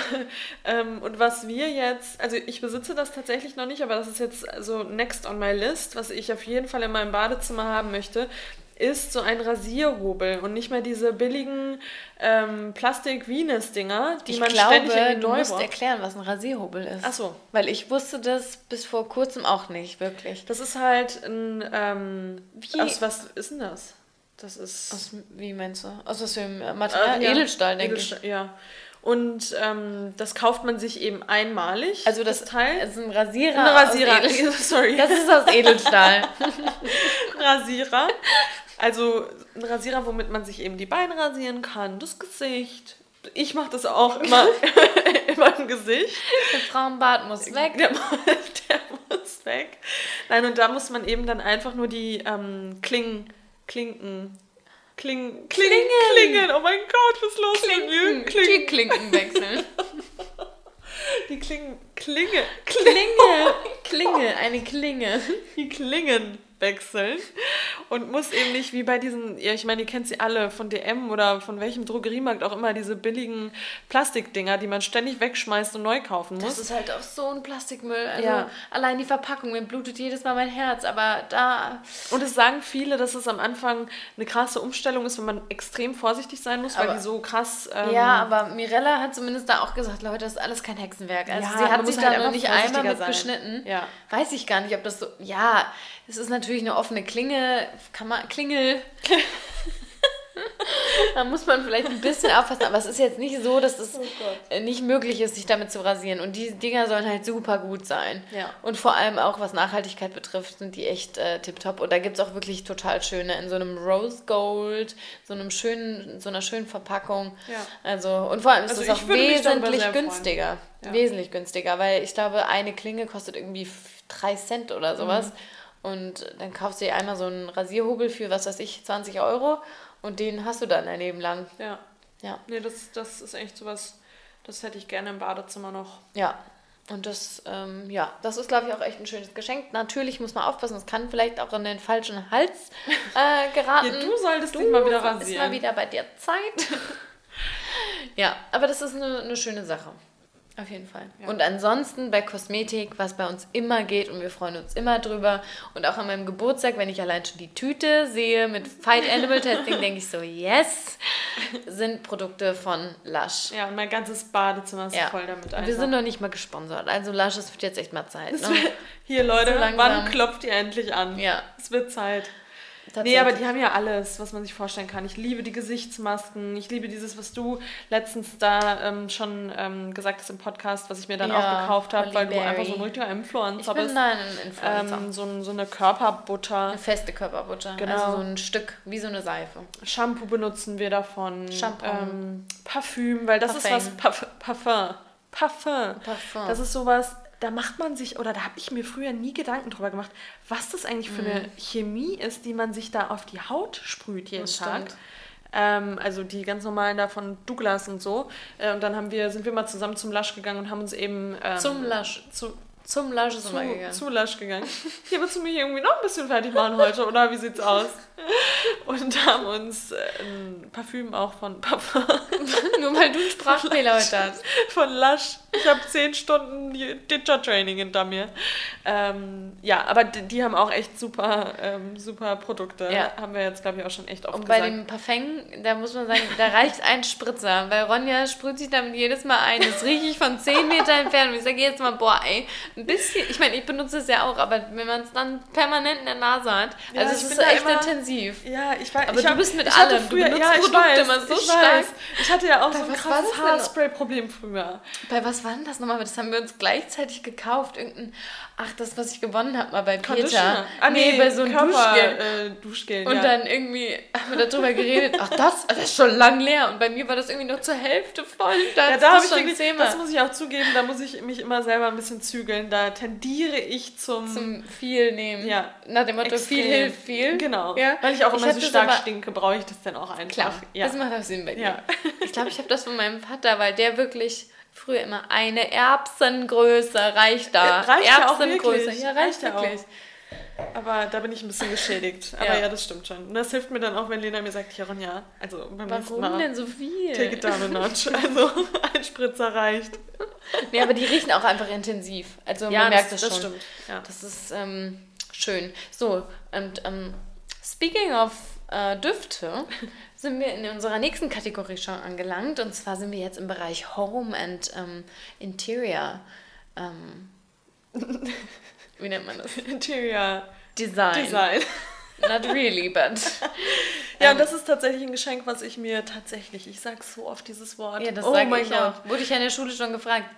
[SPEAKER 2] Ähm, und was wir jetzt, also ich besitze das tatsächlich noch nicht, aber das ist jetzt so next on my list, was ich auf jeden Fall in meinem Badezimmer haben möchte, ist so ein Rasierhobel und nicht mehr diese billigen ähm, Plastik-Venus-Dinger, die
[SPEAKER 1] Ich
[SPEAKER 2] man
[SPEAKER 1] glaube,
[SPEAKER 2] ständig irgendwie
[SPEAKER 1] du
[SPEAKER 2] neu
[SPEAKER 1] musst
[SPEAKER 2] braucht.
[SPEAKER 1] erklären, was ein Rasierhobel ist.
[SPEAKER 2] Ach so.
[SPEAKER 1] Weil ich wusste das bis vor kurzem auch nicht, wirklich.
[SPEAKER 2] Das ist halt ein, ähm,
[SPEAKER 1] Wie-
[SPEAKER 2] aus was ist denn das? Das ist
[SPEAKER 1] Aus, wie meinst du? Aus was für einem Material?
[SPEAKER 2] äh, ja,
[SPEAKER 1] Edelstahl, denke
[SPEAKER 2] Edelstahl, Ja. Und ähm, das kauft man sich eben einmalig.
[SPEAKER 1] ich. Also das,
[SPEAKER 2] Teil.
[SPEAKER 1] ist ein Rasierer.
[SPEAKER 2] ein Rasierer. Sorry.
[SPEAKER 1] das ist aus Edelstahl.
[SPEAKER 2] Rasierer. Also ein Rasierer, womit man sich eben die Beine rasieren kann, das Gesicht. Ich mache das auch immer, immer im Gesicht.
[SPEAKER 1] Der Frauenbart muss weg.
[SPEAKER 2] Der, der muss weg. Nein, und da muss man eben dann einfach nur die ähm, Klingen, Klinken, Kling, Kling,
[SPEAKER 1] Klingen.
[SPEAKER 2] Klingen. Oh mein Gott, was ist los mit mir?
[SPEAKER 1] Die Klinken wechseln.
[SPEAKER 2] Die Klingen, Klinge,
[SPEAKER 1] Klinge. Klinge, eine Klinge.
[SPEAKER 2] die Klingen wechseln. und muss eben nicht wie bei diesen, ja, ich meine, ihr kennt sie alle von DM oder von welchem Drogeriemarkt auch immer, diese billigen Plastikdinger, die man ständig wegschmeißt und neu kaufen muss.
[SPEAKER 1] Das ist halt auch so ein Plastikmüll. Also ja. allein die Verpackung, mir blutet jedes Mal mein Herz, aber da.
[SPEAKER 2] Und es sagen viele, dass es am Anfang eine krasse Umstellung ist, wenn man extrem vorsichtig sein muss, aber, weil die so krass.
[SPEAKER 1] Ähm, ja, aber Mirella hat zumindest da auch gesagt, Leute, das ist alles kein Hexenwerk. Also ja, sie hat sich da halt noch nicht einmal mit sein. beschnitten. Ja. Weiß ich gar nicht, ob das so. Ja, es ist natürlich eine offene Klinge. Kann man. Klingel. da muss man vielleicht ein bisschen aufpassen, aber es ist jetzt nicht so, dass es oh nicht möglich ist, sich damit zu rasieren. Und die Dinger sollen halt super gut sein. Ja. Und vor allem auch, was Nachhaltigkeit betrifft, sind die echt äh, tipptopp. Und da gibt es auch wirklich total schöne in so einem Rose Gold, so einem schönen, so einer schönen Verpackung. Ja. Also, und vor allem ist also es auch wesentlich günstiger. Ja. Wesentlich günstiger, weil ich glaube, eine Klinge kostet irgendwie 3 Cent oder sowas. Mhm. Und dann kaufst du dir einmal so einen Rasierhobel für, was weiß ich, 20 Euro und den hast du dann dein Leben lang.
[SPEAKER 2] Ja. Ja. Nee, das, das ist echt sowas, das hätte ich gerne im Badezimmer noch.
[SPEAKER 1] Ja. Und das, ähm, ja, das ist, glaube ich, auch echt ein schönes Geschenk. Natürlich muss man aufpassen, es kann vielleicht auch in den falschen Hals äh, geraten. ja, du solltest du dich mal wieder rasieren. Ist mal wieder bei dir Zeit. ja, aber das ist eine, eine schöne Sache. Auf jeden Fall. Ja. Und ansonsten bei Kosmetik, was bei uns immer geht und wir freuen uns immer drüber. Und auch an meinem Geburtstag, wenn ich allein schon die Tüte sehe mit Fight Animal Testing, denke ich so, yes, sind Produkte von Lush.
[SPEAKER 2] Ja, und mein ganzes Badezimmer ist ja. voll damit
[SPEAKER 1] einfach. Wir sind noch nicht mal gesponsert. Also Lush, es wird jetzt echt mal Zeit. Ne?
[SPEAKER 2] Hier, Leute, so wann klopft ihr endlich an? Ja. Es wird Zeit. Nee, aber die haben ja alles, was man sich vorstellen kann. Ich liebe die Gesichtsmasken. Ich liebe dieses, was du letztens da ähm, schon ähm, gesagt hast im Podcast, was ich mir dann ja, auch gekauft habe, weil du einfach so ein richtiger Influencer ich bist. Bin ein Influencer. Ähm, so, so, eine Körperbutter.
[SPEAKER 1] Eine feste Körperbutter. Genau. Also so ein Stück, wie so eine Seife.
[SPEAKER 2] Shampoo benutzen wir davon. Shampoo. Ähm, Parfüm, weil das Parfum. ist was. Parfum. Parfum. Parfum. Das ist sowas da macht man sich, oder da habe ich mir früher nie Gedanken drüber gemacht, was das eigentlich für eine mhm. Chemie ist, die man sich da auf die Haut sprüht jeden das Tag. Ähm, also die ganz normalen da von Douglas und so. Äh, und dann haben wir, sind wir mal zusammen zum Lasch gegangen und haben uns eben. Ähm,
[SPEAKER 1] zum Lasch. Zu, zum Lasch sind wir gegangen.
[SPEAKER 2] Zu Lasch gegangen. Hier willst du mich irgendwie noch ein bisschen fertig machen heute, oder? Wie sieht's aus? Und haben uns äh, ein Parfüm auch von Parfum.
[SPEAKER 1] Nur weil du einen Sprachfehler heute hast.
[SPEAKER 2] Von Lush. Ich habe zehn Stunden Ditcher-Training hinter mir. Ähm, ja, aber die, die, haben auch echt super, ähm, super Produkte. Ja. Haben wir jetzt, glaube ich, auch schon echt oft
[SPEAKER 1] Und bei dem Parfum, da muss man sagen, da reicht ein Spritzer. Weil Ronja sprüht sich damit jedes Mal ein. Das rieche ich von zehn Metern entfernt. Und ich sage jetzt mal, boah, ey, ein bisschen. Ich meine, ich benutze es ja auch, aber wenn man es dann permanent in der Nase hat, ja, also es ist echt immer, intensiv.
[SPEAKER 2] Ja, ich weiß.
[SPEAKER 1] Aber ich du hab, bist mit allem. Früher, du benutzt ja, ich Produkte weiß,
[SPEAKER 2] immer so ich stark. Weiß. Ich hatte ja auch Bei so ein krasses Haarspray-Problem früher.
[SPEAKER 1] Bei was war denn das nochmal? Das haben wir uns gleichzeitig gekauft. Irgendein Ach, das, was ich gewonnen habe mal bei Peter. Ah, nee, nee, bei so einem Körper, Duschgel. Äh, Duschgel und ja. dann irgendwie haben wir darüber geredet, ach, das, das ist schon lang leer. Und bei mir war das irgendwie noch zur Hälfte voll.
[SPEAKER 2] Da ja, da habe ich wirklich, Thema. das muss ich auch zugeben, da muss ich mich immer selber ein bisschen zügeln. Da tendiere ich zum...
[SPEAKER 1] Zum viel nehmen. Ja. Nach dem Motto, Extrem. viel hilft viel.
[SPEAKER 2] Genau. Ja. Weil ich auch ich immer so stark stinke, brauche ich das dann auch einfach. Klar,
[SPEAKER 1] ja. das macht auch Sinn bei dir. Ja. Ich glaube, ich habe das von meinem Vater, weil der wirklich früher immer eine Erbsengröße reicht da. Äh, reicht
[SPEAKER 2] Erbsengröße. Ja, reicht ja wirklich. Auch. Aber da bin ich ein bisschen geschädigt. Aber ja. ja. das stimmt schon. Und das hilft mir dann auch, wenn Lena mir sagt, ja Ronja, also beim Warum nächsten Mal. denn so viel? Take it down a notch. Also ein Spritzer reicht.
[SPEAKER 1] Nee, aber die riechen auch einfach intensiv. Also man ja, merkt das, das schon. Das stimmt. Ja. Das ist ähm, schön. So, und ähm, speaking of äh, Düfte, sind wir in unserer nächsten Kategorie schon angelangt. Und zwar sind wir jetzt im Bereich Home and ähm, Interior. Ähm, wie nennt man das?
[SPEAKER 2] Interior
[SPEAKER 1] Design.
[SPEAKER 2] Design.
[SPEAKER 1] Not really, but.
[SPEAKER 2] ja, ähm, das ist tatsächlich ein Geschenk, was ich mir tatsächlich, ich sage so oft dieses Wort. Ja, das oh
[SPEAKER 1] sage ich Gott. auch. Wurde ich ja in der Schule schon gefragt.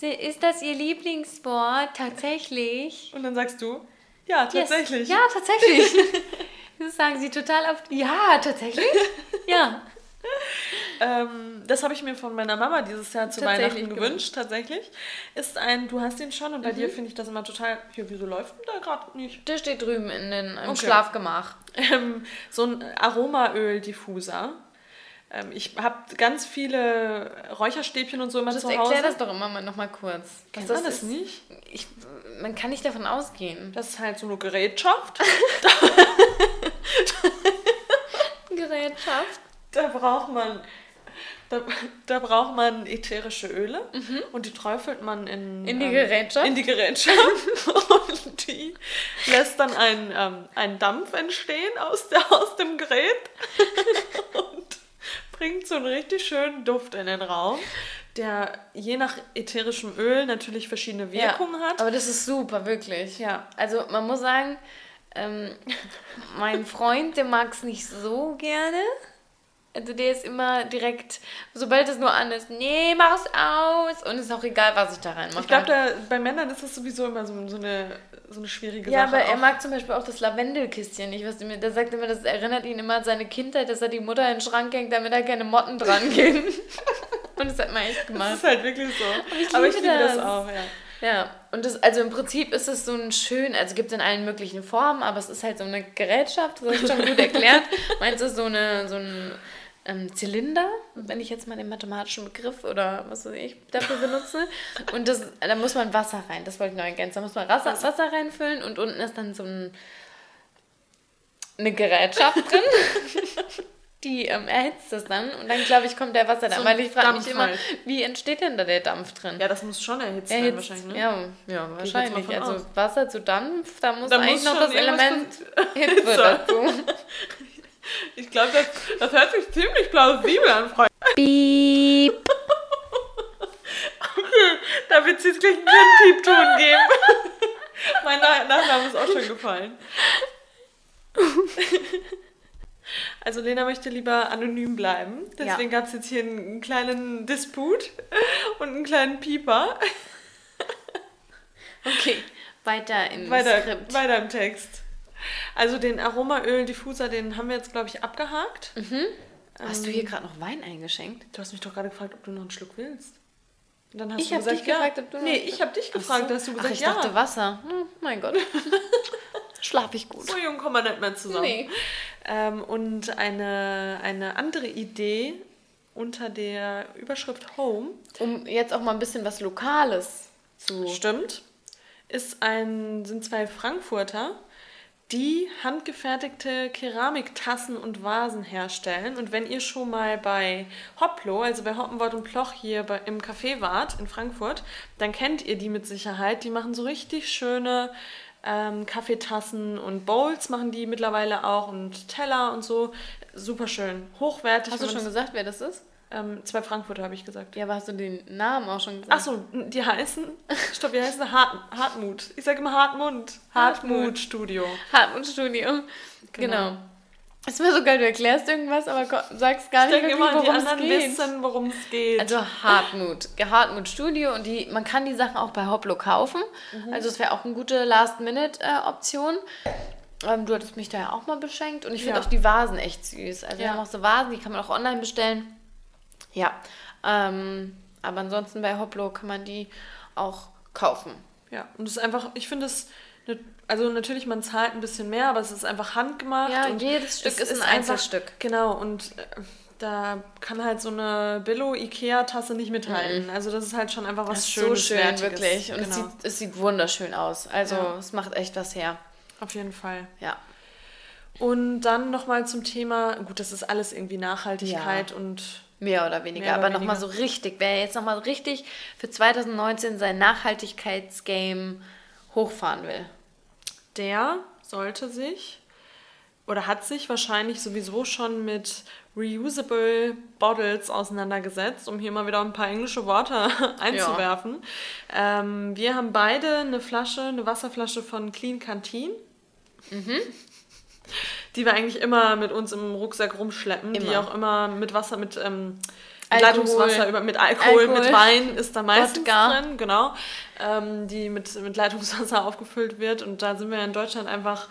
[SPEAKER 1] Ist das Ihr Lieblingswort tatsächlich?
[SPEAKER 2] Und dann sagst du, ja, tatsächlich. Yes.
[SPEAKER 1] Ja, tatsächlich. Das sagen sie total oft. Ja, tatsächlich? ja.
[SPEAKER 2] ähm, das habe ich mir von meiner Mama dieses Jahr zu Weihnachten gewünscht, tatsächlich. Ist ein, du hast ihn schon und bei mhm. dir finde ich das immer total. Hier, wieso läuft denn da gerade nicht?
[SPEAKER 1] Der steht drüben in den, im okay. Schlafgemach.
[SPEAKER 2] Ähm, so ein Aromaöl-Diffuser. Ähm, ich habe ganz viele Räucherstäbchen und so immer das zu Hause.
[SPEAKER 1] Erklär das doch immer mal noch mal kurz.
[SPEAKER 2] Kennst du das, das nicht?
[SPEAKER 1] Ich, man kann nicht davon ausgehen.
[SPEAKER 2] Das ist halt so eine Gerätschaft.
[SPEAKER 1] Gerätschaft.
[SPEAKER 2] Da braucht man da, da braucht man ätherische Öle mhm. und die träufelt man in,
[SPEAKER 1] in die ähm, Gerätschaft.
[SPEAKER 2] In die Gerätschaft. und die lässt dann einen, ähm, einen Dampf entstehen aus, der, aus dem Gerät und bringt so einen richtig schönen Duft in den Raum der je nach ätherischem Öl natürlich verschiedene Wirkungen
[SPEAKER 1] ja,
[SPEAKER 2] hat.
[SPEAKER 1] Aber das ist super, wirklich. Ja. Also man muss sagen, ähm, mein Freund, der mag es nicht so gerne. Also der ist immer direkt, sobald es nur an ist, nee, mach es aus. Und ist auch egal, was ich da reinmache.
[SPEAKER 2] Ich glaube, bei Männern ist das sowieso immer so, so, eine, so eine schwierige
[SPEAKER 1] ja,
[SPEAKER 2] Sache.
[SPEAKER 1] Ja, aber er mag zum Beispiel auch das Lavendelkistchen nicht. Was mir, der sagt immer, das erinnert ihn immer an seine Kindheit, dass er die Mutter in den Schrank hängt, damit da keine Motten dran gehen. Und das hat man echt gemacht.
[SPEAKER 2] Das ist halt wirklich so. Aber ich, aber ich liebe das. das auch, ja.
[SPEAKER 1] Ja, und das, also im Prinzip ist es so ein schön, also gibt es in allen möglichen Formen, aber es ist halt so eine Gerätschaft, das ist schon gut erklärt. Meins ist so, eine, so ein ähm, Zylinder, wenn ich jetzt mal den mathematischen Begriff oder was weiß ich dafür benutze. Und das, da muss man Wasser rein, das wollte ich noch ergänzen. Da muss man Wasser, Wasser reinfüllen und unten ist dann so ein, eine Gerätschaft drin. die ähm, erhitzt das dann und dann, glaube ich, kommt der Wasser dann. Weil ich frage mich immer, wie entsteht denn da der Dampf drin?
[SPEAKER 2] Ja, das muss schon erhitzt, erhitzt wahrscheinlich, ne?
[SPEAKER 1] Ja, ja wahrscheinlich. Also aus. Wasser zu Dampf, da muss da eigentlich muss noch das Element Hitze dazu.
[SPEAKER 2] Ich glaube, das, das hört sich ziemlich plausibel an, Freunde.
[SPEAKER 1] Piep.
[SPEAKER 2] Okay, da wird es jetzt gleich einen Piep-Ton geben. mein Nachname ist auch schon gefallen. Also Lena möchte lieber anonym bleiben. Deswegen ja. gab es jetzt hier einen kleinen Disput und einen kleinen Pieper.
[SPEAKER 1] Okay, weiter im
[SPEAKER 2] weiter, Skript. Weiter im Text. Also den Aromaöl-Diffuser, den haben wir jetzt, glaube ich, abgehakt.
[SPEAKER 1] Mhm. Hast ähm, du hier gerade noch Wein eingeschenkt?
[SPEAKER 2] Du hast mich doch gerade gefragt, ob du noch einen Schluck willst.
[SPEAKER 1] Und dann hast ich habe dich gefragt, ob du
[SPEAKER 2] Nee, ich habe dich gefragt, so. hast du gesagt, Ach,
[SPEAKER 1] ich
[SPEAKER 2] ja.
[SPEAKER 1] dachte Wasser. Hm, mein Gott. Schlaf ich gut.
[SPEAKER 2] So jung kommen wir nicht mehr zusammen. Nee. Ähm, und eine, eine andere Idee unter der Überschrift Home.
[SPEAKER 1] Um jetzt auch mal ein bisschen was Lokales zu.
[SPEAKER 2] Stimmt. Ist ein, sind zwei Frankfurter, die handgefertigte Keramiktassen und Vasen herstellen. Und wenn ihr schon mal bei Hoplo, also bei Hoppenwort und Ploch hier bei, im Café wart in Frankfurt, dann kennt ihr die mit Sicherheit. Die machen so richtig schöne ähm, Kaffeetassen und Bowls machen die mittlerweile auch und Teller und so. Super schön, hochwertig.
[SPEAKER 1] Hast du schon gesagt, wer das ist?
[SPEAKER 2] Ähm, zwei Frankfurter habe ich gesagt.
[SPEAKER 1] Ja, aber hast du den Namen auch schon gesagt?
[SPEAKER 2] Achso, die heißen, stopp, die heißen Hart, Hartmut. Ich sage immer Hartmut. Hartmut Studio.
[SPEAKER 1] Hartmut Studio, genau. genau. Es wäre so geil, du erklärst irgendwas, aber sagst gar nicht wirklich, worum es geht.
[SPEAKER 2] wissen, worum es geht.
[SPEAKER 1] Also Hartmut, Hartmut Studio und die, man kann die Sachen auch bei Hoplo kaufen. Mhm. Also es wäre auch eine gute Last-Minute-Option. Ähm, du hattest mich da ja auch mal beschenkt und ich finde ja. auch die Vasen echt süß. Also ja. wir haben auch so Vasen, die kann man auch online bestellen. Ja, ähm, aber ansonsten bei Hoplo kann man die auch kaufen.
[SPEAKER 2] Ja, und es ist einfach, ich finde es also natürlich, man zahlt ein bisschen mehr, aber es ist einfach handgemacht.
[SPEAKER 1] Ja, und jedes Stück ist ein Einzelstück. Einfach,
[SPEAKER 2] genau, und äh, da kann halt so eine Billo-Ikea-Tasse nicht mithalten. Mhm. Also das ist halt schon einfach was das Schönes.
[SPEAKER 1] so schön, Wertiges. wirklich. Und genau. es, sieht, es sieht wunderschön aus. Also ja. es macht echt was her.
[SPEAKER 2] Auf jeden Fall.
[SPEAKER 1] Ja.
[SPEAKER 2] Und dann nochmal zum Thema, gut, das ist alles irgendwie Nachhaltigkeit ja. und
[SPEAKER 1] Mehr oder weniger. Mehr oder aber nochmal so richtig, wer jetzt nochmal richtig für 2019 sein Nachhaltigkeitsgame hochfahren will
[SPEAKER 2] der sollte sich oder hat sich wahrscheinlich sowieso schon mit reusable Bottles auseinandergesetzt, um hier mal wieder ein paar englische Worte einzuwerfen. Ja. Ähm, wir haben beide eine Flasche, eine Wasserflasche von Clean Canteen. Mhm. Die wir eigentlich immer mit uns im Rucksack rumschleppen, immer. die auch immer mit Wasser, mit ähm, Leitungswasser, über, mit Alkohol, Alkohol, mit Wein ist da meistens Wodka. drin, genau. Ähm, die mit, mit Leitungswasser aufgefüllt wird. Und da sind wir in Deutschland einfach,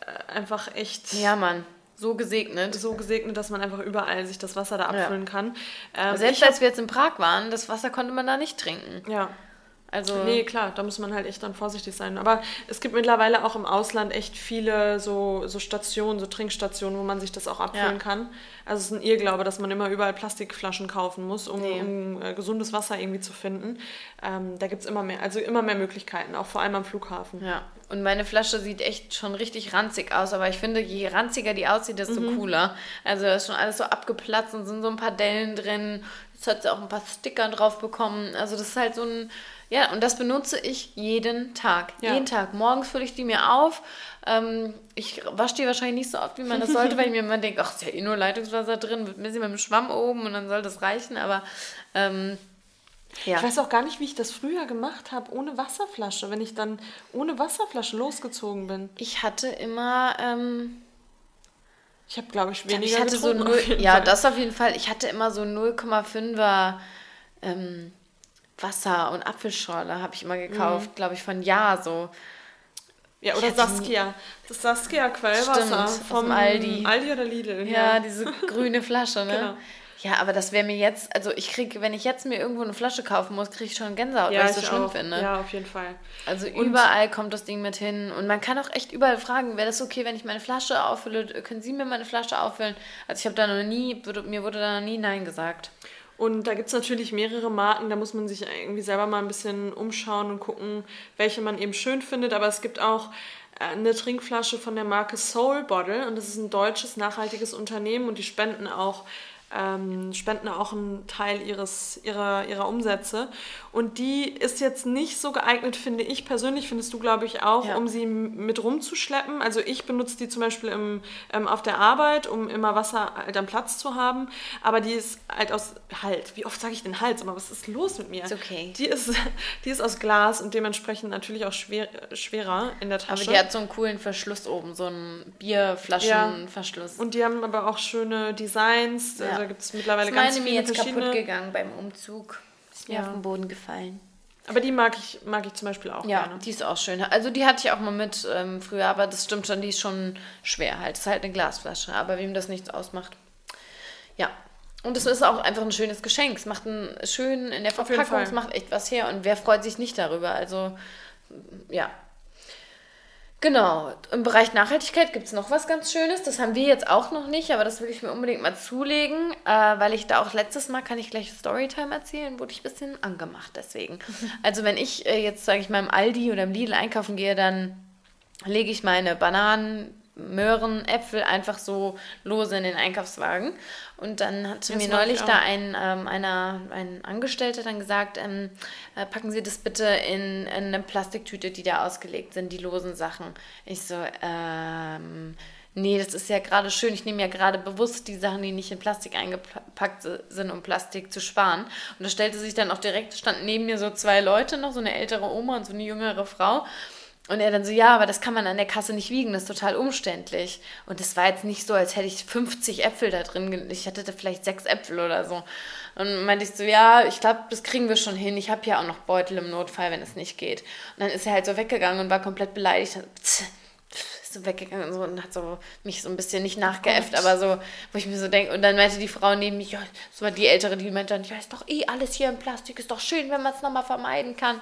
[SPEAKER 2] äh, einfach echt.
[SPEAKER 1] Ja, Mann. So gesegnet.
[SPEAKER 2] So gesegnet, dass man einfach überall sich das Wasser da abfüllen ja. kann.
[SPEAKER 1] Ähm, Selbst als wir jetzt in Prag waren, das Wasser konnte man da nicht trinken.
[SPEAKER 2] Ja.
[SPEAKER 1] Also
[SPEAKER 2] nee, klar, da muss man halt echt dann vorsichtig sein. Aber es gibt mittlerweile auch im Ausland echt viele so, so Stationen, so Trinkstationen, wo man sich das auch abfüllen ja. kann. Also es ist ein Irrglaube, dass man immer überall Plastikflaschen kaufen muss, um, nee. um äh, gesundes Wasser irgendwie zu finden. Ähm, da gibt es immer mehr, also immer mehr Möglichkeiten, auch vor allem am Flughafen.
[SPEAKER 1] Ja, und meine Flasche sieht echt schon richtig ranzig aus, aber ich finde, je ranziger die aussieht, desto mhm. cooler. Also da ist schon alles so abgeplatzt und sind so ein paar Dellen drin. Jetzt hat sie auch ein paar Sticker drauf bekommen. Also das ist halt so ein, ja, und das benutze ich jeden Tag. Ja. Jeden Tag. Morgens fülle ich die mir auf. Ähm, ich wasche die wahrscheinlich nicht so oft, wie man das sollte, weil ich mir immer denke, ach, ist ja eh nur Leitungswasser drin, wird ein bisschen mit dem Schwamm oben und dann soll das reichen. Aber ähm,
[SPEAKER 2] ja. Ich weiß auch gar nicht, wie ich das früher gemacht habe, ohne Wasserflasche, wenn ich dann ohne Wasserflasche losgezogen bin.
[SPEAKER 1] Ich hatte immer. Ähm,
[SPEAKER 2] ich habe, glaube ich, weniger ich
[SPEAKER 1] hatte so 0, Ja, Fall. das auf jeden Fall. Ich hatte immer so 0,5er ähm, Wasser und Apfelschorle, habe ich immer gekauft, mhm. glaube ich, von Ja so.
[SPEAKER 2] Ja, oder Saskia. Das Saskia Quellwasser Stimmt, vom Aldi. Aldi oder Lidl.
[SPEAKER 1] Ja, ja. diese grüne Flasche, ne? Genau. Ja, aber das wäre mir jetzt, also ich kriege, wenn ich jetzt mir irgendwo eine Flasche kaufen muss, kriege ich schon Gänsehaut, ja, weil ich es so schlimm
[SPEAKER 2] auch. finde. Ja, auf jeden Fall.
[SPEAKER 1] Also und überall kommt das Ding mit hin. Und man kann auch echt überall fragen, wäre das okay, wenn ich meine Flasche auffülle? Können Sie mir meine Flasche auffüllen? Also ich habe da noch nie, mir wurde da noch nie Nein gesagt.
[SPEAKER 2] Und da gibt es natürlich mehrere Marken, da muss man sich irgendwie selber mal ein bisschen umschauen und gucken, welche man eben schön findet. Aber es gibt auch äh, eine Trinkflasche von der Marke Soul Bottle und das ist ein deutsches nachhaltiges Unternehmen und die spenden auch ähm, spenden auch einen Teil ihres, ihrer, ihrer Umsätze. Und die ist jetzt nicht so geeignet, finde ich persönlich, findest du, glaube ich, auch, ja. um sie mit rumzuschleppen. Also ich benutze die zum Beispiel im, ähm, auf der Arbeit, um immer Wasser halt am Platz zu haben. Aber die ist halt aus Halt. Wie oft sage ich den Hals? Aber was ist los mit mir?
[SPEAKER 1] Ist okay.
[SPEAKER 2] Die ist, die ist aus Glas und dementsprechend natürlich auch schwer, schwerer in der Tasche.
[SPEAKER 1] Aber die hat so einen coolen Verschluss oben, so einen Bierflaschenverschluss.
[SPEAKER 2] Ja. Und die haben aber auch schöne Designs. Ja. Also da gibt es mittlerweile ist ganz
[SPEAKER 1] viele mir jetzt kaputt gegangen beim Umzug. Ist mir ja. auf den Boden gefallen.
[SPEAKER 2] Aber die mag ich, mag ich zum Beispiel auch
[SPEAKER 1] ja, gerne. die ist auch schön. Also die hatte ich auch mal mit ähm, früher, aber das stimmt schon, die ist schon schwer halt. Das ist halt eine Glasflasche, aber wem das nichts ausmacht. Ja. Und es ist auch einfach ein schönes Geschenk. Es macht einen schön in der Verpackung, es macht echt was her. Und wer freut sich nicht darüber? Also, ja, Genau, im Bereich Nachhaltigkeit gibt es noch was ganz Schönes. Das haben wir jetzt auch noch nicht, aber das will ich mir unbedingt mal zulegen, äh, weil ich da auch letztes Mal, kann ich gleich Storytime erzählen, wurde ich ein bisschen angemacht deswegen. Also wenn ich äh, jetzt, sage ich mal, im Aldi oder im Lidl einkaufen gehe, dann lege ich meine Bananen, Möhren, Äpfel einfach so lose in den Einkaufswagen. Und dann hat mir neulich da ein, ähm, einer, ein Angestellter dann gesagt, ähm, äh, packen Sie das bitte in, in, eine Plastiktüte, die da ausgelegt sind, die losen Sachen. Ich so, ähm, nee, das ist ja gerade schön. Ich nehme ja gerade bewusst die Sachen, die nicht in Plastik eingepackt sind, um Plastik zu sparen. Und da stellte sich dann auch direkt, standen neben mir so zwei Leute noch, so eine ältere Oma und so eine jüngere Frau. Und er dann so, ja, aber das kann man an der Kasse nicht wiegen, das ist total umständlich. Und es war jetzt nicht so, als hätte ich 50 Äpfel da drin, ich hatte da vielleicht sechs Äpfel oder so. Und meinte ich so, ja, ich glaube, das kriegen wir schon hin. Ich habe ja auch noch Beutel im Notfall, wenn es nicht geht. Und dann ist er halt so weggegangen und war komplett beleidigt. Ist so weggegangen und, so und hat so mich so ein bisschen nicht nachgeäfft, oh aber so, wo ich mir so denke, und dann meinte die Frau neben mich, ja, das war die Ältere, die meinte dann, ja, ist doch eh alles hier im Plastik, ist doch schön, wenn man es nochmal vermeiden kann.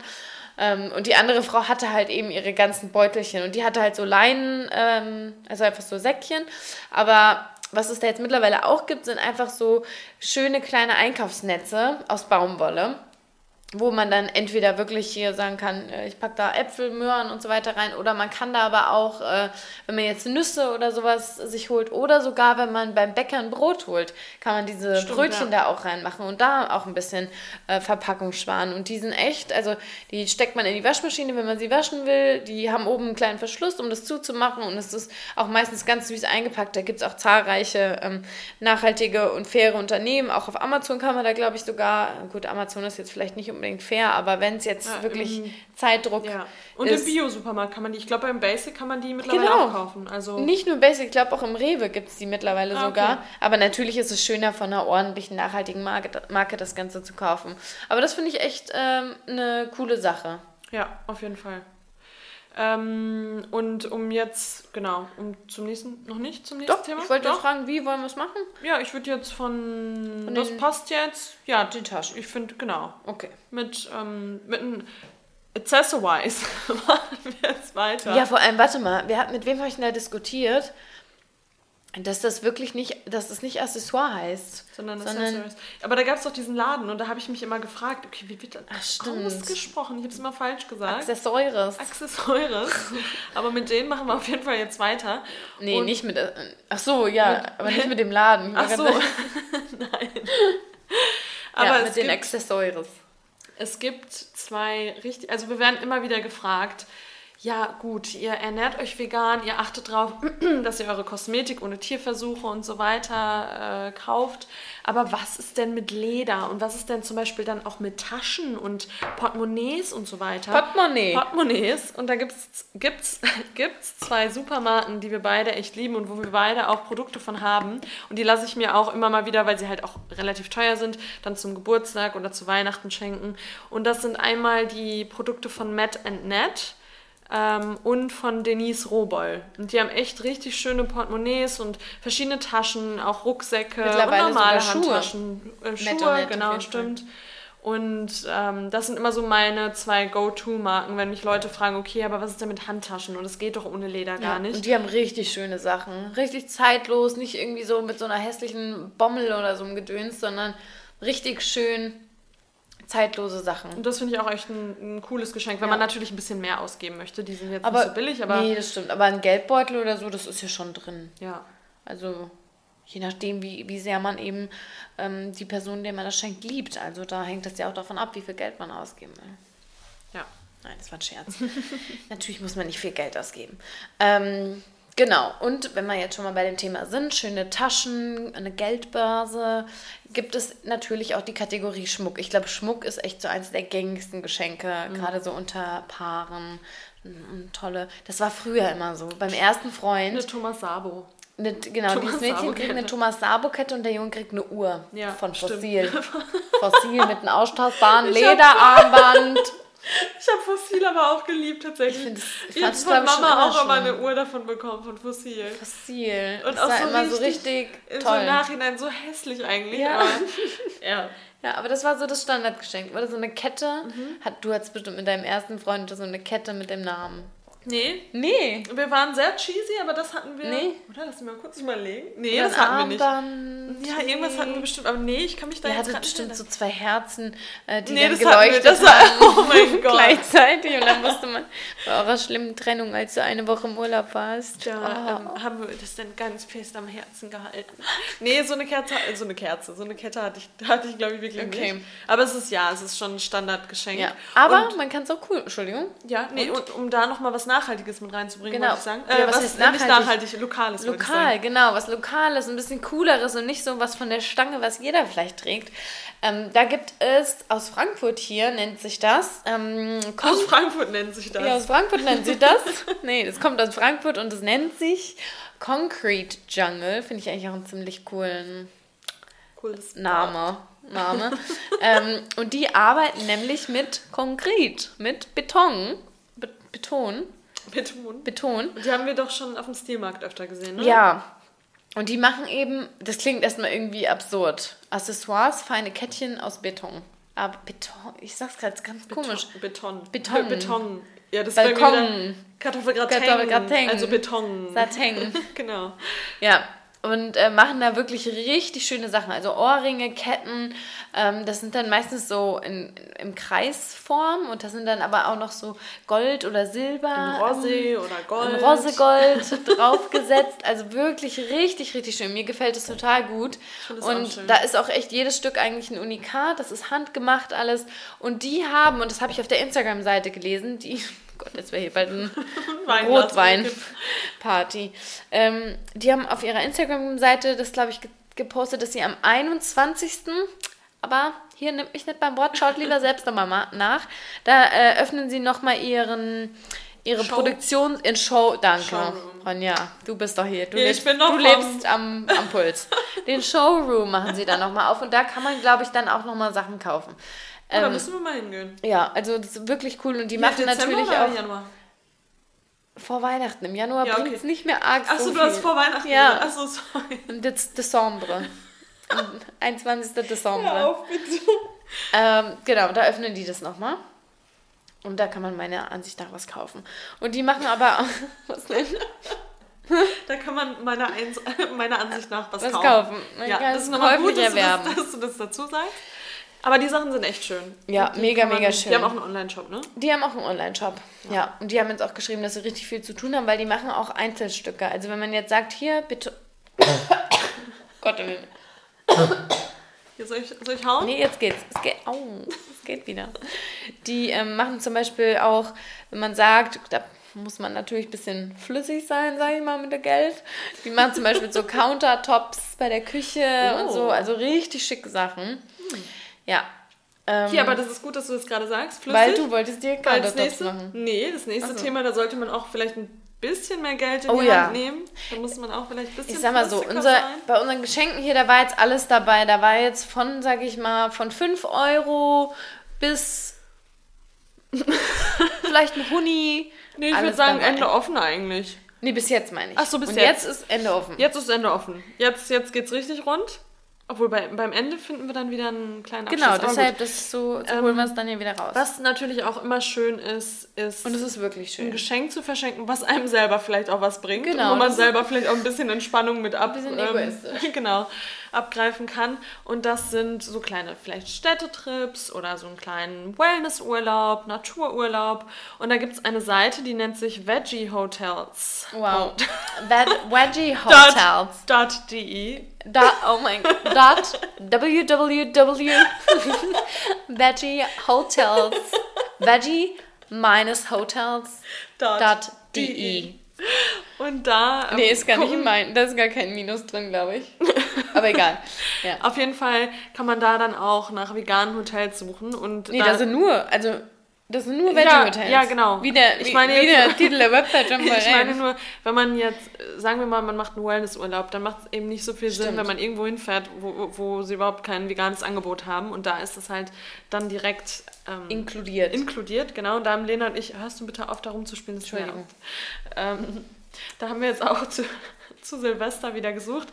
[SPEAKER 1] Ähm, und die andere Frau hatte halt eben ihre ganzen Beutelchen und die hatte halt so Leinen, ähm, also einfach so Säckchen. Aber was es da jetzt mittlerweile auch gibt, sind einfach so schöne kleine Einkaufsnetze aus Baumwolle wo man dann entweder wirklich hier sagen kann, äh, ich packe da Äpfel, Möhren und so weiter rein, oder man kann da aber auch, äh, wenn man jetzt Nüsse oder sowas sich holt, oder sogar wenn man beim Bäcker ein Brot holt, kann man diese Stimmt, Brötchen ja. da auch reinmachen und da auch ein bisschen äh, Verpackung sparen. Und die sind echt, also die steckt man in die Waschmaschine, wenn man sie waschen will. Die haben oben einen kleinen Verschluss, um das zuzumachen und es ist auch meistens ganz süß eingepackt. Da gibt es auch zahlreiche ähm, nachhaltige und faire Unternehmen. Auch auf Amazon kann man da, glaube ich, sogar, gut, Amazon ist jetzt vielleicht nicht unbedingt fair, aber wenn es jetzt ja, wirklich im, Zeitdruck
[SPEAKER 2] ja. Und ist, im Bio-Supermarkt kann man die, ich glaube beim Basic kann man die mittlerweile genau. auch kaufen. Also
[SPEAKER 1] Nicht nur Basic, ich glaube auch im Rewe gibt es die mittlerweile ah, sogar. Okay. Aber natürlich ist es schöner von einer ordentlichen, nachhaltigen Marke, Marke das Ganze zu kaufen. Aber das finde ich echt ähm, eine coole Sache.
[SPEAKER 2] Ja, auf jeden Fall. Ähm, und um jetzt, genau, um zum nächsten, noch nicht zum nächsten
[SPEAKER 1] Doch, Thema? Ich wollte Doch. fragen, wie wollen wir es machen?
[SPEAKER 2] Ja, ich würde jetzt von, von das passt jetzt. Ja,
[SPEAKER 1] die Tasche.
[SPEAKER 2] Ich finde, genau.
[SPEAKER 1] Okay.
[SPEAKER 2] Mit, ähm, mit ein, Accessorize machen wir jetzt weiter.
[SPEAKER 1] Ja, vor allem, warte mal, wer hat, mit wem habe ich denn da diskutiert? Dass das wirklich nicht, dass das nicht Accessoire heißt. Sondern, sondern.
[SPEAKER 2] Aber da gab es doch diesen Laden und da habe ich mich immer gefragt, okay, wie wird das ausgesprochen? Ich habe es immer falsch gesagt. Accessoires. Accessoires. aber mit denen machen wir auf jeden Fall jetzt weiter.
[SPEAKER 1] Nee, und nicht mit. Äh, ach so, ja, mit, aber nicht mit dem Laden. Ach so. Nein.
[SPEAKER 2] aber ja, mit den gibt, Accessoires. Es gibt zwei richtig, also wir werden immer wieder gefragt, ja gut, ihr ernährt euch vegan, ihr achtet darauf, dass ihr eure Kosmetik ohne Tierversuche und so weiter äh, kauft. Aber was ist denn mit Leder und was ist denn zum Beispiel dann auch mit Taschen und Portemonnaies und so weiter? Portemonnaie. Portemonnaies. Und da gibt es gibt's, gibt's zwei Supermarken, die wir beide echt lieben und wo wir beide auch Produkte von haben. Und die lasse ich mir auch immer mal wieder, weil sie halt auch relativ teuer sind, dann zum Geburtstag oder zu Weihnachten schenken. Und das sind einmal die Produkte von Matt Net ähm, und von Denise Roboll. Und die haben echt richtig schöne Portemonnaies und verschiedene Taschen, auch Rucksäcke Mittlerweile und normale Handtaschen. Schuhe, äh, Schuhe genau, stimmt. Und ähm, das sind immer so meine zwei Go-To-Marken, wenn mich Leute fragen, okay, aber was ist denn mit Handtaschen? Und es geht doch ohne Leder gar nicht.
[SPEAKER 1] Und die haben richtig schöne Sachen. Richtig zeitlos, nicht irgendwie so mit so einer hässlichen Bommel oder so einem Gedöns, sondern richtig schön zeitlose Sachen.
[SPEAKER 2] Und das finde ich auch echt ein, ein cooles Geschenk, wenn ja. man natürlich ein bisschen mehr ausgeben möchte. Die sind jetzt
[SPEAKER 1] aber,
[SPEAKER 2] nicht so billig, aber.
[SPEAKER 1] Nee, das stimmt. Aber ein Geldbeutel oder so, das ist ja schon drin. Ja. Also je nachdem, wie, wie sehr man eben ähm, die Person, der man das schenkt, liebt. Also da hängt das ja auch davon ab, wie viel Geld man ausgeben will. Ja. Nein, das war ein Scherz. Natürlich muss man nicht viel Geld ausgeben. Ähm, Genau, und wenn wir jetzt schon mal bei dem Thema sind, schöne Taschen, eine Geldbörse, gibt es natürlich auch die Kategorie Schmuck. Ich glaube, Schmuck ist echt so eins der gängigsten Geschenke, mhm. gerade so unter Paaren. Tolle, das war früher immer so. Beim ersten Freund.
[SPEAKER 2] Eine Thomas Sabo.
[SPEAKER 1] Eine, genau, Thomas dieses Mädchen kriegt eine Thomas Sabo-Kette und der Junge kriegt eine Uhr ja, von Fossil. Fossil mit einem austauschbaren Lederarmband.
[SPEAKER 2] Ich habe Fossil aber auch geliebt tatsächlich. Ich, ich habe von Mama auch immer eine Uhr davon bekommen von Fossil. Fossil. Und das auch so immer so richtig toll. So im Nachhinein so hässlich eigentlich.
[SPEAKER 1] Ja.
[SPEAKER 2] Aber,
[SPEAKER 1] ja. Ja, aber das war so das Standardgeschenk. Oder so eine Kette. Mhm. Hat, du hattest bestimmt mit deinem ersten Freund so eine Kette mit dem Namen.
[SPEAKER 2] Nee. Nee. Wir waren sehr cheesy, aber das hatten wir. Nee. Oder lass mich mal kurz überlegen. Nee, das hatten Armband, wir nicht. Ja, irgendwas hatten wir bestimmt, aber nee, ich kann mich da
[SPEAKER 1] Ihr hattet bestimmt erinnern. so zwei Herzen, äh, die nee, dann geleuchtet das haben. Oh mein Gott. Gleichzeitig. Und dann musste man bei eurer schlimmen Trennung, als du eine Woche im Urlaub warst.
[SPEAKER 2] Da oh. ähm, haben wir das dann ganz fest am Herzen gehalten. Nee, so eine Kerze, äh, so eine Kerze, so eine Kette hatte ich, hatte ich glaube ich wirklich okay. nicht. Aber es ist ja, es ist schon ein Standardgeschenk. Ja.
[SPEAKER 1] Aber und, man kann es auch cool, Entschuldigung.
[SPEAKER 2] Ja, nee, und, und um da nochmal was Nachhaltiges mit reinzubringen, genau. wollte ich sagen. Äh, ja, was, was ist nachhaltig? nachhaltig? Lokales.
[SPEAKER 1] Lokal, genau. Was Lokales, ein bisschen cooleres und nicht so was von der Stange, was jeder vielleicht trägt. Ähm, da gibt es aus Frankfurt hier, nennt sich das. Ähm,
[SPEAKER 2] aus Frankfurt nennt sich das.
[SPEAKER 1] Ja, aus Frankfurt nennt sich das. nee, das kommt aus Frankfurt und es nennt sich Concrete Jungle. Finde ich eigentlich auch einen ziemlich coolen Cooles Name. Name. ähm, und die arbeiten nämlich mit Konkret, mit Beton. Be Beton.
[SPEAKER 2] Beton.
[SPEAKER 1] Beton.
[SPEAKER 2] Die haben wir doch schon auf dem Stilmarkt öfter gesehen, ne?
[SPEAKER 1] Ja. Und die machen eben, das klingt erstmal irgendwie absurd, Accessoires, feine Kettchen aus Beton. Aber Beton, ich sag's gerade ganz Beton, komisch.
[SPEAKER 2] Beton.
[SPEAKER 1] Beton.
[SPEAKER 2] Beton. Ja, das Balkon. Kartoffelgratin. Kartoffelgratin. Also Beton.
[SPEAKER 1] Satin.
[SPEAKER 2] genau.
[SPEAKER 1] Ja, und äh, machen da wirklich richtig schöne Sachen. Also Ohrringe, Ketten, ähm, das sind dann meistens so in, im Kreisform und da sind dann aber auch noch so Gold oder Silber.
[SPEAKER 2] In Rosé ähm, oder Gold.
[SPEAKER 1] In Rosegold draufgesetzt. Also wirklich richtig, richtig schön. Mir gefällt es total gut. Und da ist auch echt jedes Stück eigentlich ein Unikat. Das ist handgemacht alles. Und die haben, und das habe ich auf der Instagram-Seite gelesen, die Gott, jetzt wäre hier bald ein Rotwein-Party. Ähm, die haben auf ihrer Instagram-Seite das, glaube ich, gepostet, dass sie am 21. Aber hier nimmt mich nicht beim Wort, schaut lieber selbst nochmal nach. Da äh, öffnen sie nochmal ihren ihre Show. Produktion in Show. Danke, Showroom. Ronja. Du bist doch hier. Du,
[SPEAKER 2] ja,
[SPEAKER 1] lebst,
[SPEAKER 2] du
[SPEAKER 1] lebst am, am Puls. Den Showroom machen sie dann nochmal auf und da kann man, glaube ich, dann auch nochmal Sachen kaufen.
[SPEAKER 2] Oh, da ähm, müssen wir mal hingehen.
[SPEAKER 1] Ja, also das ist wirklich cool und die ja, machen natürlich auch. Januar? Vor Weihnachten. Im Januar ja, okay. bringt es nicht mehr arg
[SPEAKER 2] Achso, so du hast vor Weihnachten.
[SPEAKER 1] Ja. Achso, sorry. Im Dezember. 21. Dezember. Ja, auf, bitte. Ähm, genau, da öffnen die das nochmal. Und da kann man meiner Ansicht nach was kaufen. Und die machen aber was denn?
[SPEAKER 2] Da kann man meiner, Eins meiner Ansicht nach was, was kaufen. kaufen. Man ja, das ist nochmal gut, dass du, das, dass du das dazu sagst. Aber die Sachen sind echt schön.
[SPEAKER 1] Ja, mega, man, mega schön.
[SPEAKER 2] Die haben auch einen Online-Shop, ne?
[SPEAKER 1] Die haben auch einen Online-Shop, ja. ja. Und die haben jetzt auch geschrieben, dass sie richtig viel zu tun haben, weil die machen auch Einzelstücke. Also wenn man jetzt sagt, hier, bitte... Gott im Himmel.
[SPEAKER 2] Hier, soll, ich, soll ich hauen?
[SPEAKER 1] Nee, jetzt geht's. Es geht, au, es geht wieder. Die ähm, machen zum Beispiel auch, wenn man sagt, da muss man natürlich ein bisschen flüssig sein, sage ich mal, mit dem Geld. Die machen zum Beispiel so Countertops bei der Küche oh. und so, also richtig schicke Sachen. Hm. Ja.
[SPEAKER 2] Ähm, Hier, aber das ist gut, dass du das gerade sagst.
[SPEAKER 1] Flüssig. Weil du wolltest dir
[SPEAKER 2] Countertops machen. Nee, das nächste also. Thema, da sollte man auch vielleicht ein bisschen mehr Geld in oh, die ja. Hand nehmen. Da muss man auch vielleicht ein bisschen
[SPEAKER 1] Ich sag mal so, unser, bei unseren Geschenken hier, da war jetzt alles dabei. Da war jetzt von, sag ich mal, von 5 Euro bis vielleicht ein Huni.
[SPEAKER 2] Nee, ich würde sagen, dabei. Ende offen eigentlich.
[SPEAKER 1] Nee, bis jetzt meine ich.
[SPEAKER 2] Ach so, bis
[SPEAKER 1] Und
[SPEAKER 2] jetzt.
[SPEAKER 1] jetzt ist Ende offen.
[SPEAKER 2] Jetzt ist Ende offen. Jetzt, jetzt geht's richtig rund. Obwohl bei, beim Ende finden wir dann wieder einen kleinen
[SPEAKER 1] Abschluss. Genau, deshalb das so, so holen wir es dann hier wieder raus.
[SPEAKER 2] Was natürlich auch immer schön ist, ist
[SPEAKER 1] und es ist wirklich schön,
[SPEAKER 2] ein Geschenk zu verschenken, was einem selber vielleicht auch was bringt, genau, wo man selber vielleicht auch ein bisschen Entspannung mit ab, ein bisschen ähm, genau, abgreifen kann. Und das sind so kleine vielleicht Städtetrips oder so einen kleinen Wellnessurlaub, Natururlaub. Und da gibt es eine Seite, die nennt sich Veggie Hotels.
[SPEAKER 1] Wow. Veggie Hotels.
[SPEAKER 2] Dot, dot de
[SPEAKER 1] Dot, oh mein Gott. Dot www Veggie Hotels. Veggie minus Hotels. Dot, dot de.
[SPEAKER 2] Und da.
[SPEAKER 1] Ähm, nee, ist gar nicht mein. Da ist gar kein Minus drin, glaube ich. Aber egal.
[SPEAKER 2] Ja. Auf jeden Fall kann man da dann auch nach veganen Hotels suchen. Und
[SPEAKER 1] nee, da, da sind nur. Also das sind nur Veggie-Hotels.
[SPEAKER 2] Ja, ja, genau.
[SPEAKER 1] Wie der, ich meine wie der Titel der Website schon
[SPEAKER 2] Ich meine nur, wenn man jetzt, sagen wir mal, man macht einen Wellnessurlaub, dann macht es eben nicht so viel Stimmt. Sinn, wenn man irgendwo hinfährt, wo, wo sie überhaupt kein veganes Angebot haben. Und da ist es halt dann direkt
[SPEAKER 1] ähm, inkludiert.
[SPEAKER 2] Inkludiert, genau. Und da haben Lena und ich, hörst du bitte auf, da rumzuspielen? Entschuldigung. Ähm, da haben wir jetzt auch zu, zu Silvester wieder gesucht.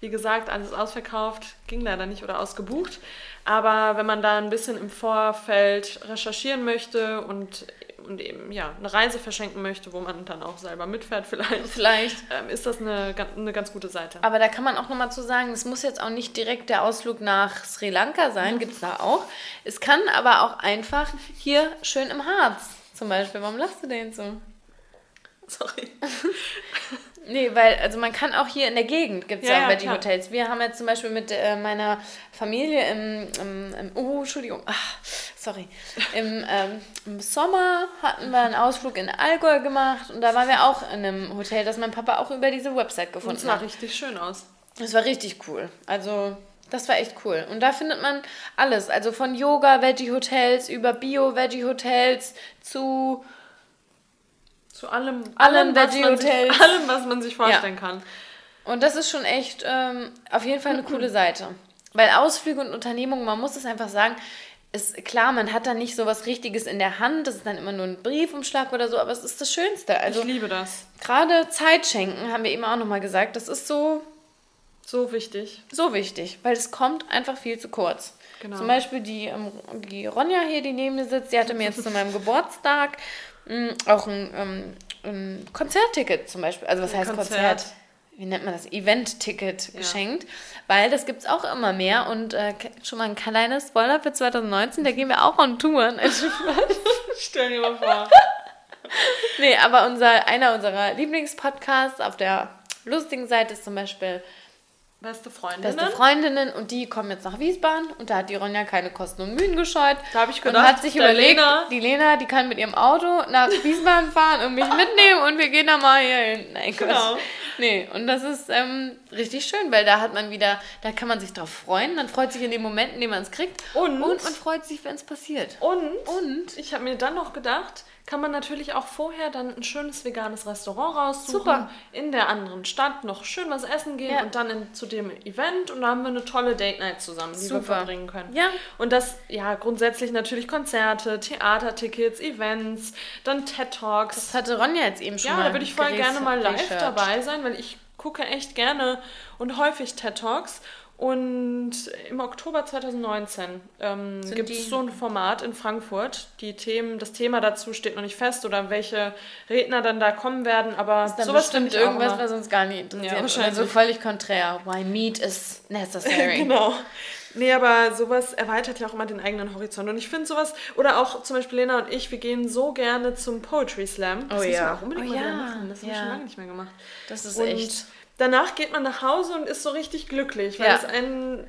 [SPEAKER 2] Wie gesagt, alles ausverkauft, ging leider nicht oder ausgebucht. Aber wenn man da ein bisschen im Vorfeld recherchieren möchte und, und eben ja, eine Reise verschenken möchte, wo man dann auch selber mitfährt vielleicht,
[SPEAKER 1] vielleicht.
[SPEAKER 2] Ähm, ist das eine, eine ganz gute Seite.
[SPEAKER 1] Aber da kann man auch nochmal zu sagen, es muss jetzt auch nicht direkt der Ausflug nach Sri Lanka sein, mhm. gibt es da auch. Es kann aber auch einfach hier schön im Harz zum Beispiel. Warum lachst du denn so?
[SPEAKER 2] Sorry.
[SPEAKER 1] Nee, weil, also man kann auch hier in der Gegend gibt es ja, ja, Veggie Hotels. Wir haben jetzt zum Beispiel mit äh, meiner Familie im, im, im, oh, Entschuldigung, ach, sorry, Im, ähm, im Sommer hatten wir einen Ausflug in Allgäu gemacht und da waren wir auch in einem Hotel, das mein Papa auch über diese Website gefunden hat. Das
[SPEAKER 2] sah richtig schön aus.
[SPEAKER 1] Das war richtig cool. Also, das war echt cool. Und da findet man alles. Also von Yoga-Veggie-Hotels über Bio-Veggie-Hotels zu
[SPEAKER 2] zu allem,
[SPEAKER 1] allem, Veggie Hotels.
[SPEAKER 2] allem, was man sich vorstellen ja. kann.
[SPEAKER 1] Und das ist schon echt ähm, auf jeden Fall eine coole Seite. Weil Ausflüge und Unternehmungen, man muss es einfach sagen, ist klar, man hat da nicht so was Richtiges in der Hand, das ist dann immer nur ein Briefumschlag oder so, aber es ist das Schönste. Also,
[SPEAKER 2] ich liebe das.
[SPEAKER 1] Gerade Zeit schenken, haben wir eben auch nochmal gesagt, das ist so.
[SPEAKER 2] So wichtig.
[SPEAKER 1] So wichtig, weil es kommt einfach viel zu kurz. Genau. Zum Beispiel die, ähm, die Ronja hier, die neben mir sitzt, die hatte mir jetzt zu meinem Geburtstag auch ein, ähm, ein, Konzertticket zum Beispiel. Also was ein heißt Konzert? Konzert? Wie nennt man das? Event-Ticket ja. geschenkt. Weil das gibt es auch immer mehr. Und äh, schon mal ein kleines Spoiler für 2019, da gehen wir auch on Touren.
[SPEAKER 2] Stell dir mal vor.
[SPEAKER 1] nee, aber unser, einer unserer Lieblingspodcasts auf der lustigen Seite ist zum Beispiel
[SPEAKER 2] Beste Freundinnen.
[SPEAKER 1] Beste Freundinnen und die kommen jetzt nach Wiesbaden und da hat die Ronja keine Kosten und Mühen gescheut.
[SPEAKER 2] Da habe ich gedacht,
[SPEAKER 1] und hat sich überlegt, Lena. die Lena, die kann mit ihrem Auto nach Wiesbaden fahren und mich mitnehmen und wir gehen da mal hier hin. Nein, genau. Nee, und das ist ähm, richtig schön, weil da hat man wieder, da kann man sich drauf freuen. Man freut sich in den Momenten, in denen man es kriegt. Und, und man freut sich, wenn es passiert.
[SPEAKER 2] Und, und ich habe mir dann noch gedacht, kann man natürlich auch vorher dann ein schönes veganes Restaurant raussuchen. Super. In der anderen Stadt noch schön was essen gehen ja. und dann in, zu dem Event und da haben wir eine tolle Date Night zusammen, die Super. wir verbringen können.
[SPEAKER 1] Ja.
[SPEAKER 2] Und das, ja, grundsätzlich natürlich Konzerte, Theatertickets, Events, dann TED Talks.
[SPEAKER 1] Das hatte Ronja jetzt eben schon
[SPEAKER 2] ja, da würde ich voll gerne mal live dabei sein, weil ich gucke echt gerne und häufig TED Talks Und im Oktober 2019 ähm, gibt es so ein Format in Frankfurt. Die Themen, das Thema dazu steht noch nicht fest oder welche Redner dann da kommen werden, aber ist dann sowas
[SPEAKER 1] bestimmt irgendwas, was uns gar nicht interessiert. Ja, wahrscheinlich. Oder so völlig konträr. Why meat is necessary.
[SPEAKER 2] genau. Nee, aber sowas erweitert ja auch immer den eigenen Horizont. Und ich finde sowas, oder auch zum Beispiel Lena und ich, wir gehen so gerne zum Poetry Slam. Das oh ja. Wir auch unbedingt oh, mal ja. machen. Das haben wir schon lange nicht mehr gemacht. Das ist und echt danach geht man nach Hause und ist so richtig glücklich, weil ja. es einen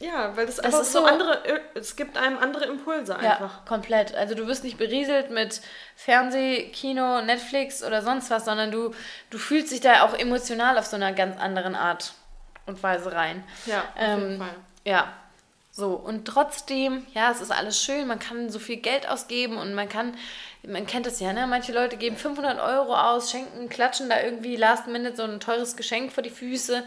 [SPEAKER 2] ja, weil das, das einfach so andere, es gibt einem andere Impulse einfach. Ja,
[SPEAKER 1] komplett. Also du wirst nicht berieselt mit Fernseh, Kino, Netflix oder sonst was, sondern du, du fühlst dich da auch emotional auf so einer ganz anderen Art und Weise rein. Ja, auf ähm, jeden Fall. Ja, so, und trotzdem, ja, es ist alles schön, man kann so viel Geld ausgeben und man kann man kennt das ja, ne? Manche Leute geben 500 Euro aus, schenken, klatschen da irgendwie last minute so ein teures Geschenk vor die Füße.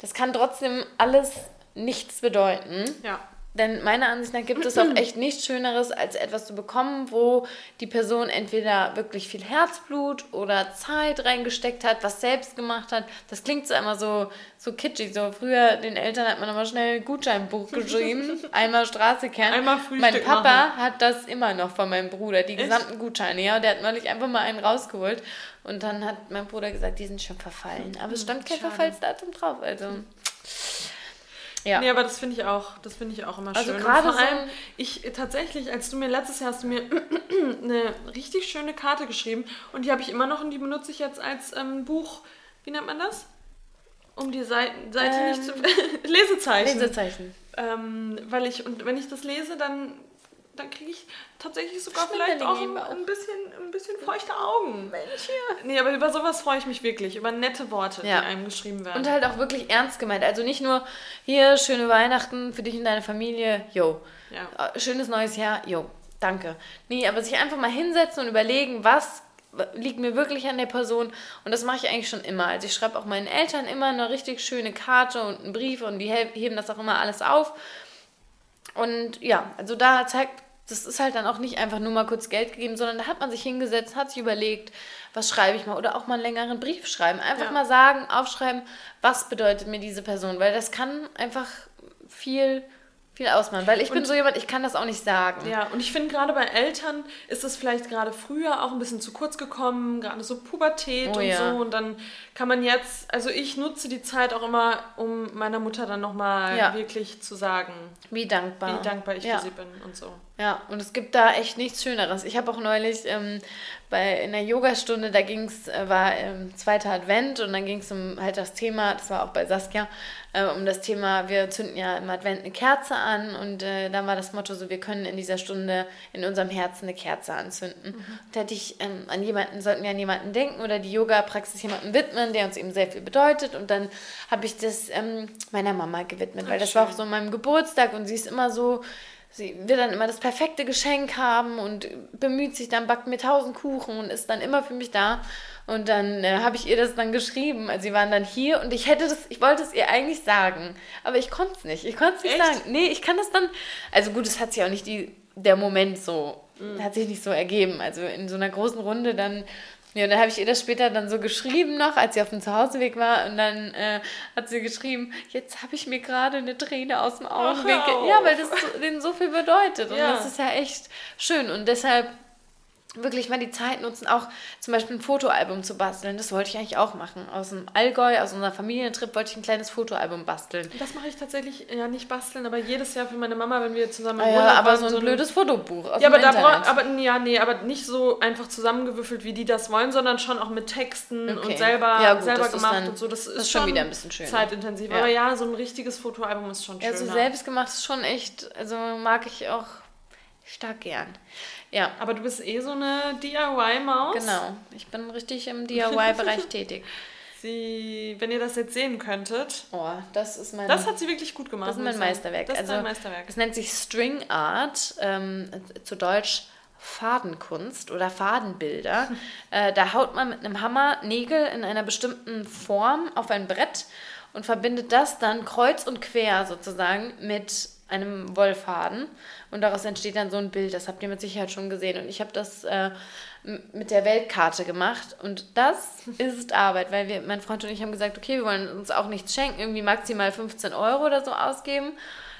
[SPEAKER 1] Das kann trotzdem alles nichts bedeuten. Ja. Denn meiner Ansicht nach gibt es auch echt nichts Schöneres, als etwas zu bekommen, wo die Person entweder wirklich viel Herzblut oder Zeit reingesteckt hat, was selbst gemacht hat. Das klingt so immer so, so kitschig. So früher den Eltern hat man immer schnell ein Gutscheinbuch geschrieben, einmal Straße kennen. Einmal Frühstück Mein Papa machen. hat das immer noch von meinem Bruder, die echt? gesamten Gutscheine. Ja, der hat neulich einfach mal einen rausgeholt. Und dann hat mein Bruder gesagt, die sind schon verfallen. Aber es stand kein Schade. Verfallsdatum drauf. Also.
[SPEAKER 2] Ja. Nee, aber das finde ich auch, das finde ich auch immer also schön. Gerade vor allem, ich tatsächlich, als du mir letztes Jahr hast du mir eine richtig schöne Karte geschrieben und die habe ich immer noch und die benutze ich jetzt als ähm, Buch, wie nennt man das? Um die Seiten, Seite ähm, nicht zu. Lesezeichen. Lesezeichen. Ähm, weil ich, und wenn ich das lese, dann dann kriege ich tatsächlich sogar vielleicht auch ein, ein, bisschen, ein bisschen feuchte Augen. Mensch, ja. Nee, aber über sowas freue ich mich wirklich. Über nette Worte, ja. die einem geschrieben werden.
[SPEAKER 1] Und halt auch wirklich ernst gemeint. Also nicht nur hier, schöne Weihnachten für dich und deine Familie, yo. Ja. Äh, schönes neues Jahr, yo. Danke. Nee, aber sich einfach mal hinsetzen und überlegen, was liegt mir wirklich an der Person und das mache ich eigentlich schon immer. Also ich schreibe auch meinen Eltern immer eine richtig schöne Karte und einen Brief und die heben das auch immer alles auf. Und ja, also da zeigt das ist halt dann auch nicht einfach nur mal kurz Geld gegeben, sondern da hat man sich hingesetzt, hat sich überlegt, was schreibe ich mal oder auch mal einen längeren Brief schreiben. Einfach ja. mal sagen, aufschreiben, was bedeutet mir diese Person, weil das kann einfach viel viel ausmachen, weil ich und, bin so jemand, ich kann das auch nicht sagen.
[SPEAKER 2] Ja, und ich finde gerade bei Eltern ist es vielleicht gerade früher auch ein bisschen zu kurz gekommen, gerade so Pubertät oh, und ja. so und dann kann man jetzt, also ich nutze die Zeit auch immer, um meiner Mutter dann nochmal ja. wirklich zu sagen,
[SPEAKER 1] wie dankbar,
[SPEAKER 2] wie dankbar ich ja. für sie bin und so.
[SPEAKER 1] Ja, und es gibt da echt nichts Schöneres. Ich habe auch neulich ähm, bei in der Yogastunde, da ging es, äh, war ähm, zweiter Advent und dann ging es um halt das Thema, das war auch bei Saskia, äh, um das Thema, wir zünden ja im Advent eine Kerze an und äh, dann war das Motto so, wir können in dieser Stunde in unserem Herzen eine Kerze anzünden. Mhm. Da hätte ich ähm, an jemanden, sollten wir an jemanden denken oder die Yoga-Praxis jemandem widmen, der uns eben sehr viel bedeutet und dann habe ich das ähm, meiner Mama gewidmet, Ach, weil das schön. war auch so an meinem Geburtstag und sie ist immer so, sie will dann immer das perfekte Geschenk haben und bemüht sich dann, backt mir tausend Kuchen und ist dann immer für mich da. Und dann äh, habe ich ihr das dann geschrieben. Also sie waren dann hier und ich hätte das, ich wollte es ihr eigentlich sagen, aber ich konnte es nicht. Ich konnte es nicht Echt? sagen. Nee, ich kann das dann. Also gut, es hat sich auch nicht die, der Moment so, mhm. hat sich nicht so ergeben. Also in so einer großen Runde dann ja, und dann habe ich ihr das später dann so geschrieben noch, als sie auf dem Zuhauseweg war. Und dann äh, hat sie geschrieben, jetzt habe ich mir gerade eine Träne aus dem Augenwinkel. Ja, weil das so, denen so viel bedeutet. Und ja. das ist ja echt schön. Und deshalb wirklich mal die Zeit nutzen, auch zum Beispiel ein Fotoalbum zu basteln. Das wollte ich eigentlich auch machen. Aus dem Allgäu, aus unserer Familientrip, wollte ich ein kleines Fotoalbum basteln.
[SPEAKER 2] Das mache ich tatsächlich, ja nicht basteln, aber jedes Jahr für meine Mama, wenn wir zusammen
[SPEAKER 1] im ah, ja, aber so ein, so ein blödes Fotobuch
[SPEAKER 2] aus ja, aber Internet. da aber ja, nee, aber nicht so einfach zusammengewürfelt, wie die das wollen, sondern schon auch mit Texten okay. und selber, ja, gut, selber gemacht dann, und so. Das, das ist schon wieder ein bisschen schön. Zeitintensiv. Ja. Aber ja, so ein richtiges Fotoalbum ist schon schön.
[SPEAKER 1] Ja, so selbst gemacht ist schon echt, also mag ich auch stark gern. Ja.
[SPEAKER 2] Aber du bist eh so eine DIY-Maus.
[SPEAKER 1] Genau. Ich bin richtig im DIY-Bereich tätig.
[SPEAKER 2] Sie, wenn ihr das jetzt sehen könntet.
[SPEAKER 1] Oh, das ist mein.
[SPEAKER 2] Das hat sie wirklich gut gemacht.
[SPEAKER 1] Das ist mein Meisterwerk. Das ist also, Meisterwerk. Es nennt sich String Art, ähm, zu Deutsch Fadenkunst oder Fadenbilder. äh, da haut man mit einem Hammer Nägel in einer bestimmten Form auf ein Brett und verbindet das dann kreuz und quer sozusagen mit einem Wollfaden und daraus entsteht dann so ein Bild. Das habt ihr mit Sicherheit schon gesehen. Und ich habe das äh, mit der Weltkarte gemacht und das ist Arbeit, weil wir, mein Freund und ich haben gesagt, okay, wir wollen uns auch nichts schenken, irgendwie maximal 15 Euro oder so ausgeben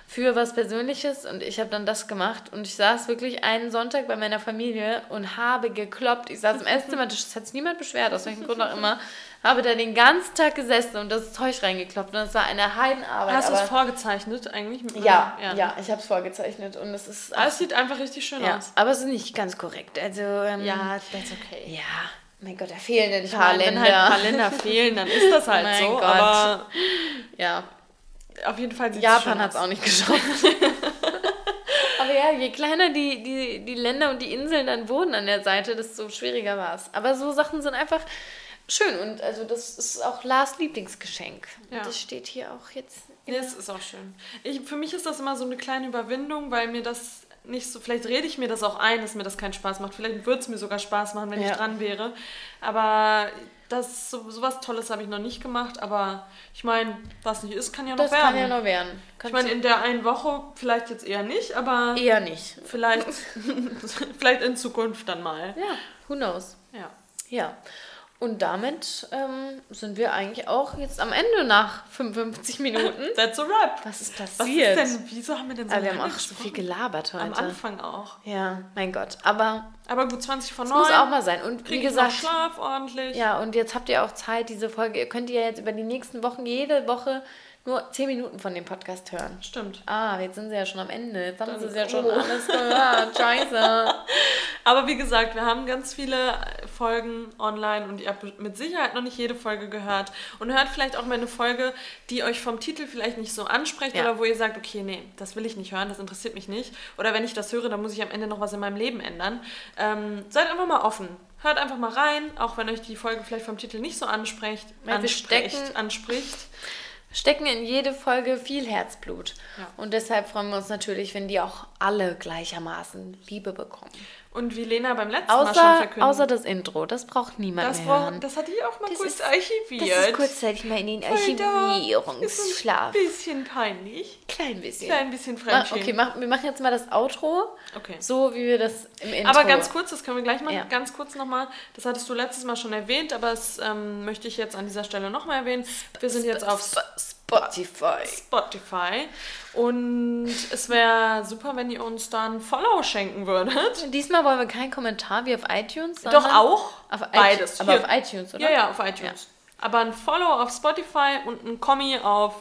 [SPEAKER 1] für was Persönliches und ich habe dann das gemacht und ich saß wirklich einen Sonntag bei meiner Familie und habe gekloppt. Ich saß im Esszimmertisch, das hat sich niemand beschwert, aus welchem Grund auch immer, habe da den ganzen Tag gesessen und das Zeug reingekloppt und das war eine Heidenarbeit.
[SPEAKER 2] Hast du es vorgezeichnet eigentlich?
[SPEAKER 1] Ja, ja, ja, ich habe es vorgezeichnet und es ist...
[SPEAKER 2] Aber es sieht einfach richtig schön
[SPEAKER 1] ja,
[SPEAKER 2] aus.
[SPEAKER 1] aber es ist nicht ganz korrekt, also... Ähm,
[SPEAKER 2] Ja, that's okay.
[SPEAKER 1] Ja, mein Gott, da fehlen ein paar
[SPEAKER 2] meine, wenn
[SPEAKER 1] Länder.
[SPEAKER 2] halt ein paar Länder fehlen, dann ist das halt
[SPEAKER 1] Mein
[SPEAKER 2] so.
[SPEAKER 1] Gott.
[SPEAKER 2] Aber
[SPEAKER 1] Ja,
[SPEAKER 2] auf jeden Fall sieht
[SPEAKER 1] Japan hat
[SPEAKER 2] es
[SPEAKER 1] auch nicht geschafft. Aber ja, je kleiner die, die, die Länder und die Inseln dann wurden an der Seite, desto schwieriger war es. Aber so Sachen sind einfach schön und also das ist auch Lars Lieblingsgeschenk.
[SPEAKER 2] Ja.
[SPEAKER 1] Und das steht hier auch jetzt.
[SPEAKER 2] Ja, es ist auch schön. Ich, für mich ist das immer so eine kleine Überwindung, weil mir das nicht so, vielleicht rede ich mir das auch ein, dass mir das keinen Spaß macht. Vielleicht würde es mir sogar Spaß machen, wenn
[SPEAKER 1] Ja.
[SPEAKER 2] ich dran wäre. Aber das, so, sowas Tolles habe ich noch nicht gemacht. Aber ich meine, was nicht ist, kann ja noch
[SPEAKER 1] Das
[SPEAKER 2] werden.
[SPEAKER 1] kann ja noch werden.
[SPEAKER 2] ich
[SPEAKER 1] Kannst
[SPEAKER 2] meine,
[SPEAKER 1] du-
[SPEAKER 2] in der einen Woche vielleicht jetzt eher nicht, aber
[SPEAKER 1] eher nicht.
[SPEAKER 2] vielleicht, vielleicht in Zukunft dann mal.
[SPEAKER 1] Ja, who knows.
[SPEAKER 2] Ja.
[SPEAKER 1] Ja. Und damit ähm, sind wir eigentlich auch jetzt am Ende nach 55 Minuten.
[SPEAKER 2] That's a wrap.
[SPEAKER 1] Was ist
[SPEAKER 2] Was
[SPEAKER 1] passiert?
[SPEAKER 2] ist denn, wieso haben wir denn so
[SPEAKER 1] Aber wir haben auch so viel gelabert heute.
[SPEAKER 2] Am Anfang auch.
[SPEAKER 1] Ja, mein Gott. Aber
[SPEAKER 2] Aber gut, 20 von
[SPEAKER 1] es
[SPEAKER 2] 9.
[SPEAKER 1] muss auch mal sein. Und wie gesagt,
[SPEAKER 2] Schlaf ordentlich.
[SPEAKER 1] ja, und jetzt habt ihr auch Zeit, diese Folge. Ihr könnt ja jetzt über die nächsten Wochen jede Woche nur 10 Minuten von dem Podcast hören.
[SPEAKER 2] Stimmt.
[SPEAKER 1] Ah, jetzt sind sie ja schon am Ende. Jetzt haben
[SPEAKER 2] Dann-
[SPEAKER 1] sie es ja schon
[SPEAKER 2] oh.
[SPEAKER 1] alles gehört. Scheiße.
[SPEAKER 2] Aber wie gesagt, wir haben ganz viele Folgen online und ihr habt mit Sicherheit noch nicht jede Folge gehört. Und hört vielleicht auch mal eine Folge, die euch vom Titel vielleicht nicht so anspricht
[SPEAKER 1] Ja.
[SPEAKER 2] oder wo ihr sagt, okay, nee, das will ich nicht hören, das interessiert mich nicht. Oder wenn ich das höre, dann muss ich am Ende noch was in meinem Leben ändern. Ähm, seid einfach mal offen. Hört einfach mal rein, auch wenn euch die Folge vielleicht vom Titel nicht so anspricht, anspricht, anspricht.
[SPEAKER 1] Stecken in jede Folge viel Herzblut.
[SPEAKER 2] Ja.
[SPEAKER 1] Und deshalb freuen wir uns natürlich, wenn die auch alle gleichermaßen Liebe bekommen.
[SPEAKER 2] Und wie Lena beim letzten Mal schon
[SPEAKER 1] Außer,
[SPEAKER 2] verkündet.
[SPEAKER 1] außer das Intro. Das braucht niemand
[SPEAKER 2] das,
[SPEAKER 1] mehr
[SPEAKER 2] brauch,
[SPEAKER 1] hören.
[SPEAKER 2] das hatte ich auch mal
[SPEAKER 1] Das
[SPEAKER 2] kurz
[SPEAKER 1] ist-
[SPEAKER 2] archiviert.
[SPEAKER 1] Das ist kurzzeitig mal in den Archivierungsschlaf.
[SPEAKER 2] ein bisschen peinlich.
[SPEAKER 1] Klein bisschen.
[SPEAKER 2] Klein bisschen Fremdschämen.
[SPEAKER 1] okay, mach, wir machen jetzt mal das Outro,
[SPEAKER 2] Okay.
[SPEAKER 1] so wie wir das im Intro...
[SPEAKER 2] Aber ganz kurz, das können wir gleich machen,
[SPEAKER 1] Ja.
[SPEAKER 2] ganz kurz nochmal, das hattest du letztes Mal schon erwähnt, aber das ähm, möchte ich jetzt an dieser Stelle nochmal erwähnen. Wir sind jetzt auf
[SPEAKER 1] Sp Spotify.
[SPEAKER 2] Spotify und es wäre super, wenn ihr uns dann Follow schenken würdet.
[SPEAKER 1] Diesmal wollen wir keinen Kommentar wie auf iTunes,
[SPEAKER 2] Doch auch
[SPEAKER 1] Auf
[SPEAKER 2] beides.
[SPEAKER 1] Aber
[SPEAKER 2] Hier.
[SPEAKER 1] auf iTunes, oder?
[SPEAKER 2] Ja, ja, auf iTunes. Aber ein Follow auf Spotify und ein Kommi auf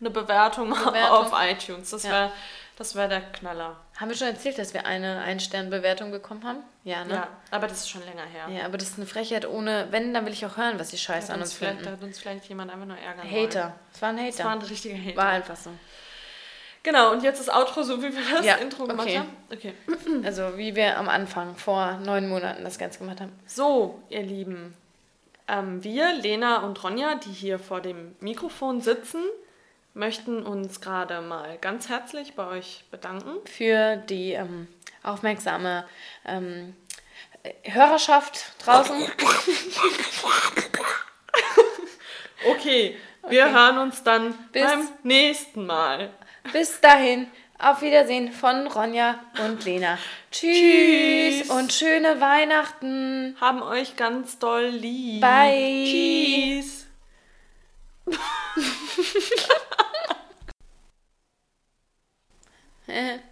[SPEAKER 2] eine Bewertung,
[SPEAKER 1] Bewertung.
[SPEAKER 2] auf iTunes. Das
[SPEAKER 1] Ja.
[SPEAKER 2] wäre das wär der Knaller.
[SPEAKER 1] Haben wir schon erzählt, dass wir eine Ein-Stern-Bewertung bekommen haben? Ja, ne?
[SPEAKER 2] Ja, aber das ist schon länger her.
[SPEAKER 1] Ja, aber das ist eine Frechheit ohne... Wenn, dann will ich auch hören, was die
[SPEAKER 2] Da
[SPEAKER 1] Scheiße
[SPEAKER 2] hat
[SPEAKER 1] an
[SPEAKER 2] uns vielleicht, da
[SPEAKER 1] finden.
[SPEAKER 2] hat uns vielleicht jemand einfach nur ärgern wollen.
[SPEAKER 1] Hater. Es war ein
[SPEAKER 2] Das war ein
[SPEAKER 1] Hater.
[SPEAKER 2] richtiger Hater.
[SPEAKER 1] War einfach so.
[SPEAKER 2] Genau, und jetzt das Outro, so wie wir das
[SPEAKER 1] Ja,
[SPEAKER 2] Intro gemacht
[SPEAKER 1] okay.
[SPEAKER 2] haben. Okay.
[SPEAKER 1] Also, wie wir am Anfang vor neun Monaten das Ganze gemacht haben.
[SPEAKER 2] So, ihr Lieben. Ähm, wir, Lena und Ronja, die hier vor dem Mikrofon sitzen, möchten uns gerade mal ganz herzlich bei euch bedanken.
[SPEAKER 1] Für die ähm, aufmerksame ähm, Hörerschaft draußen.
[SPEAKER 2] Okay, wir
[SPEAKER 1] Okay.
[SPEAKER 2] hören uns dann
[SPEAKER 1] Bis-
[SPEAKER 2] beim nächsten Mal.
[SPEAKER 1] Bis dahin, auf Wiedersehen von Ronja und Lena. Tschüss,
[SPEAKER 2] Tschüss.
[SPEAKER 1] und schöne Weihnachten.
[SPEAKER 2] Haben euch ganz doll lieb.
[SPEAKER 1] Bye.
[SPEAKER 2] Tschüss. Yeah.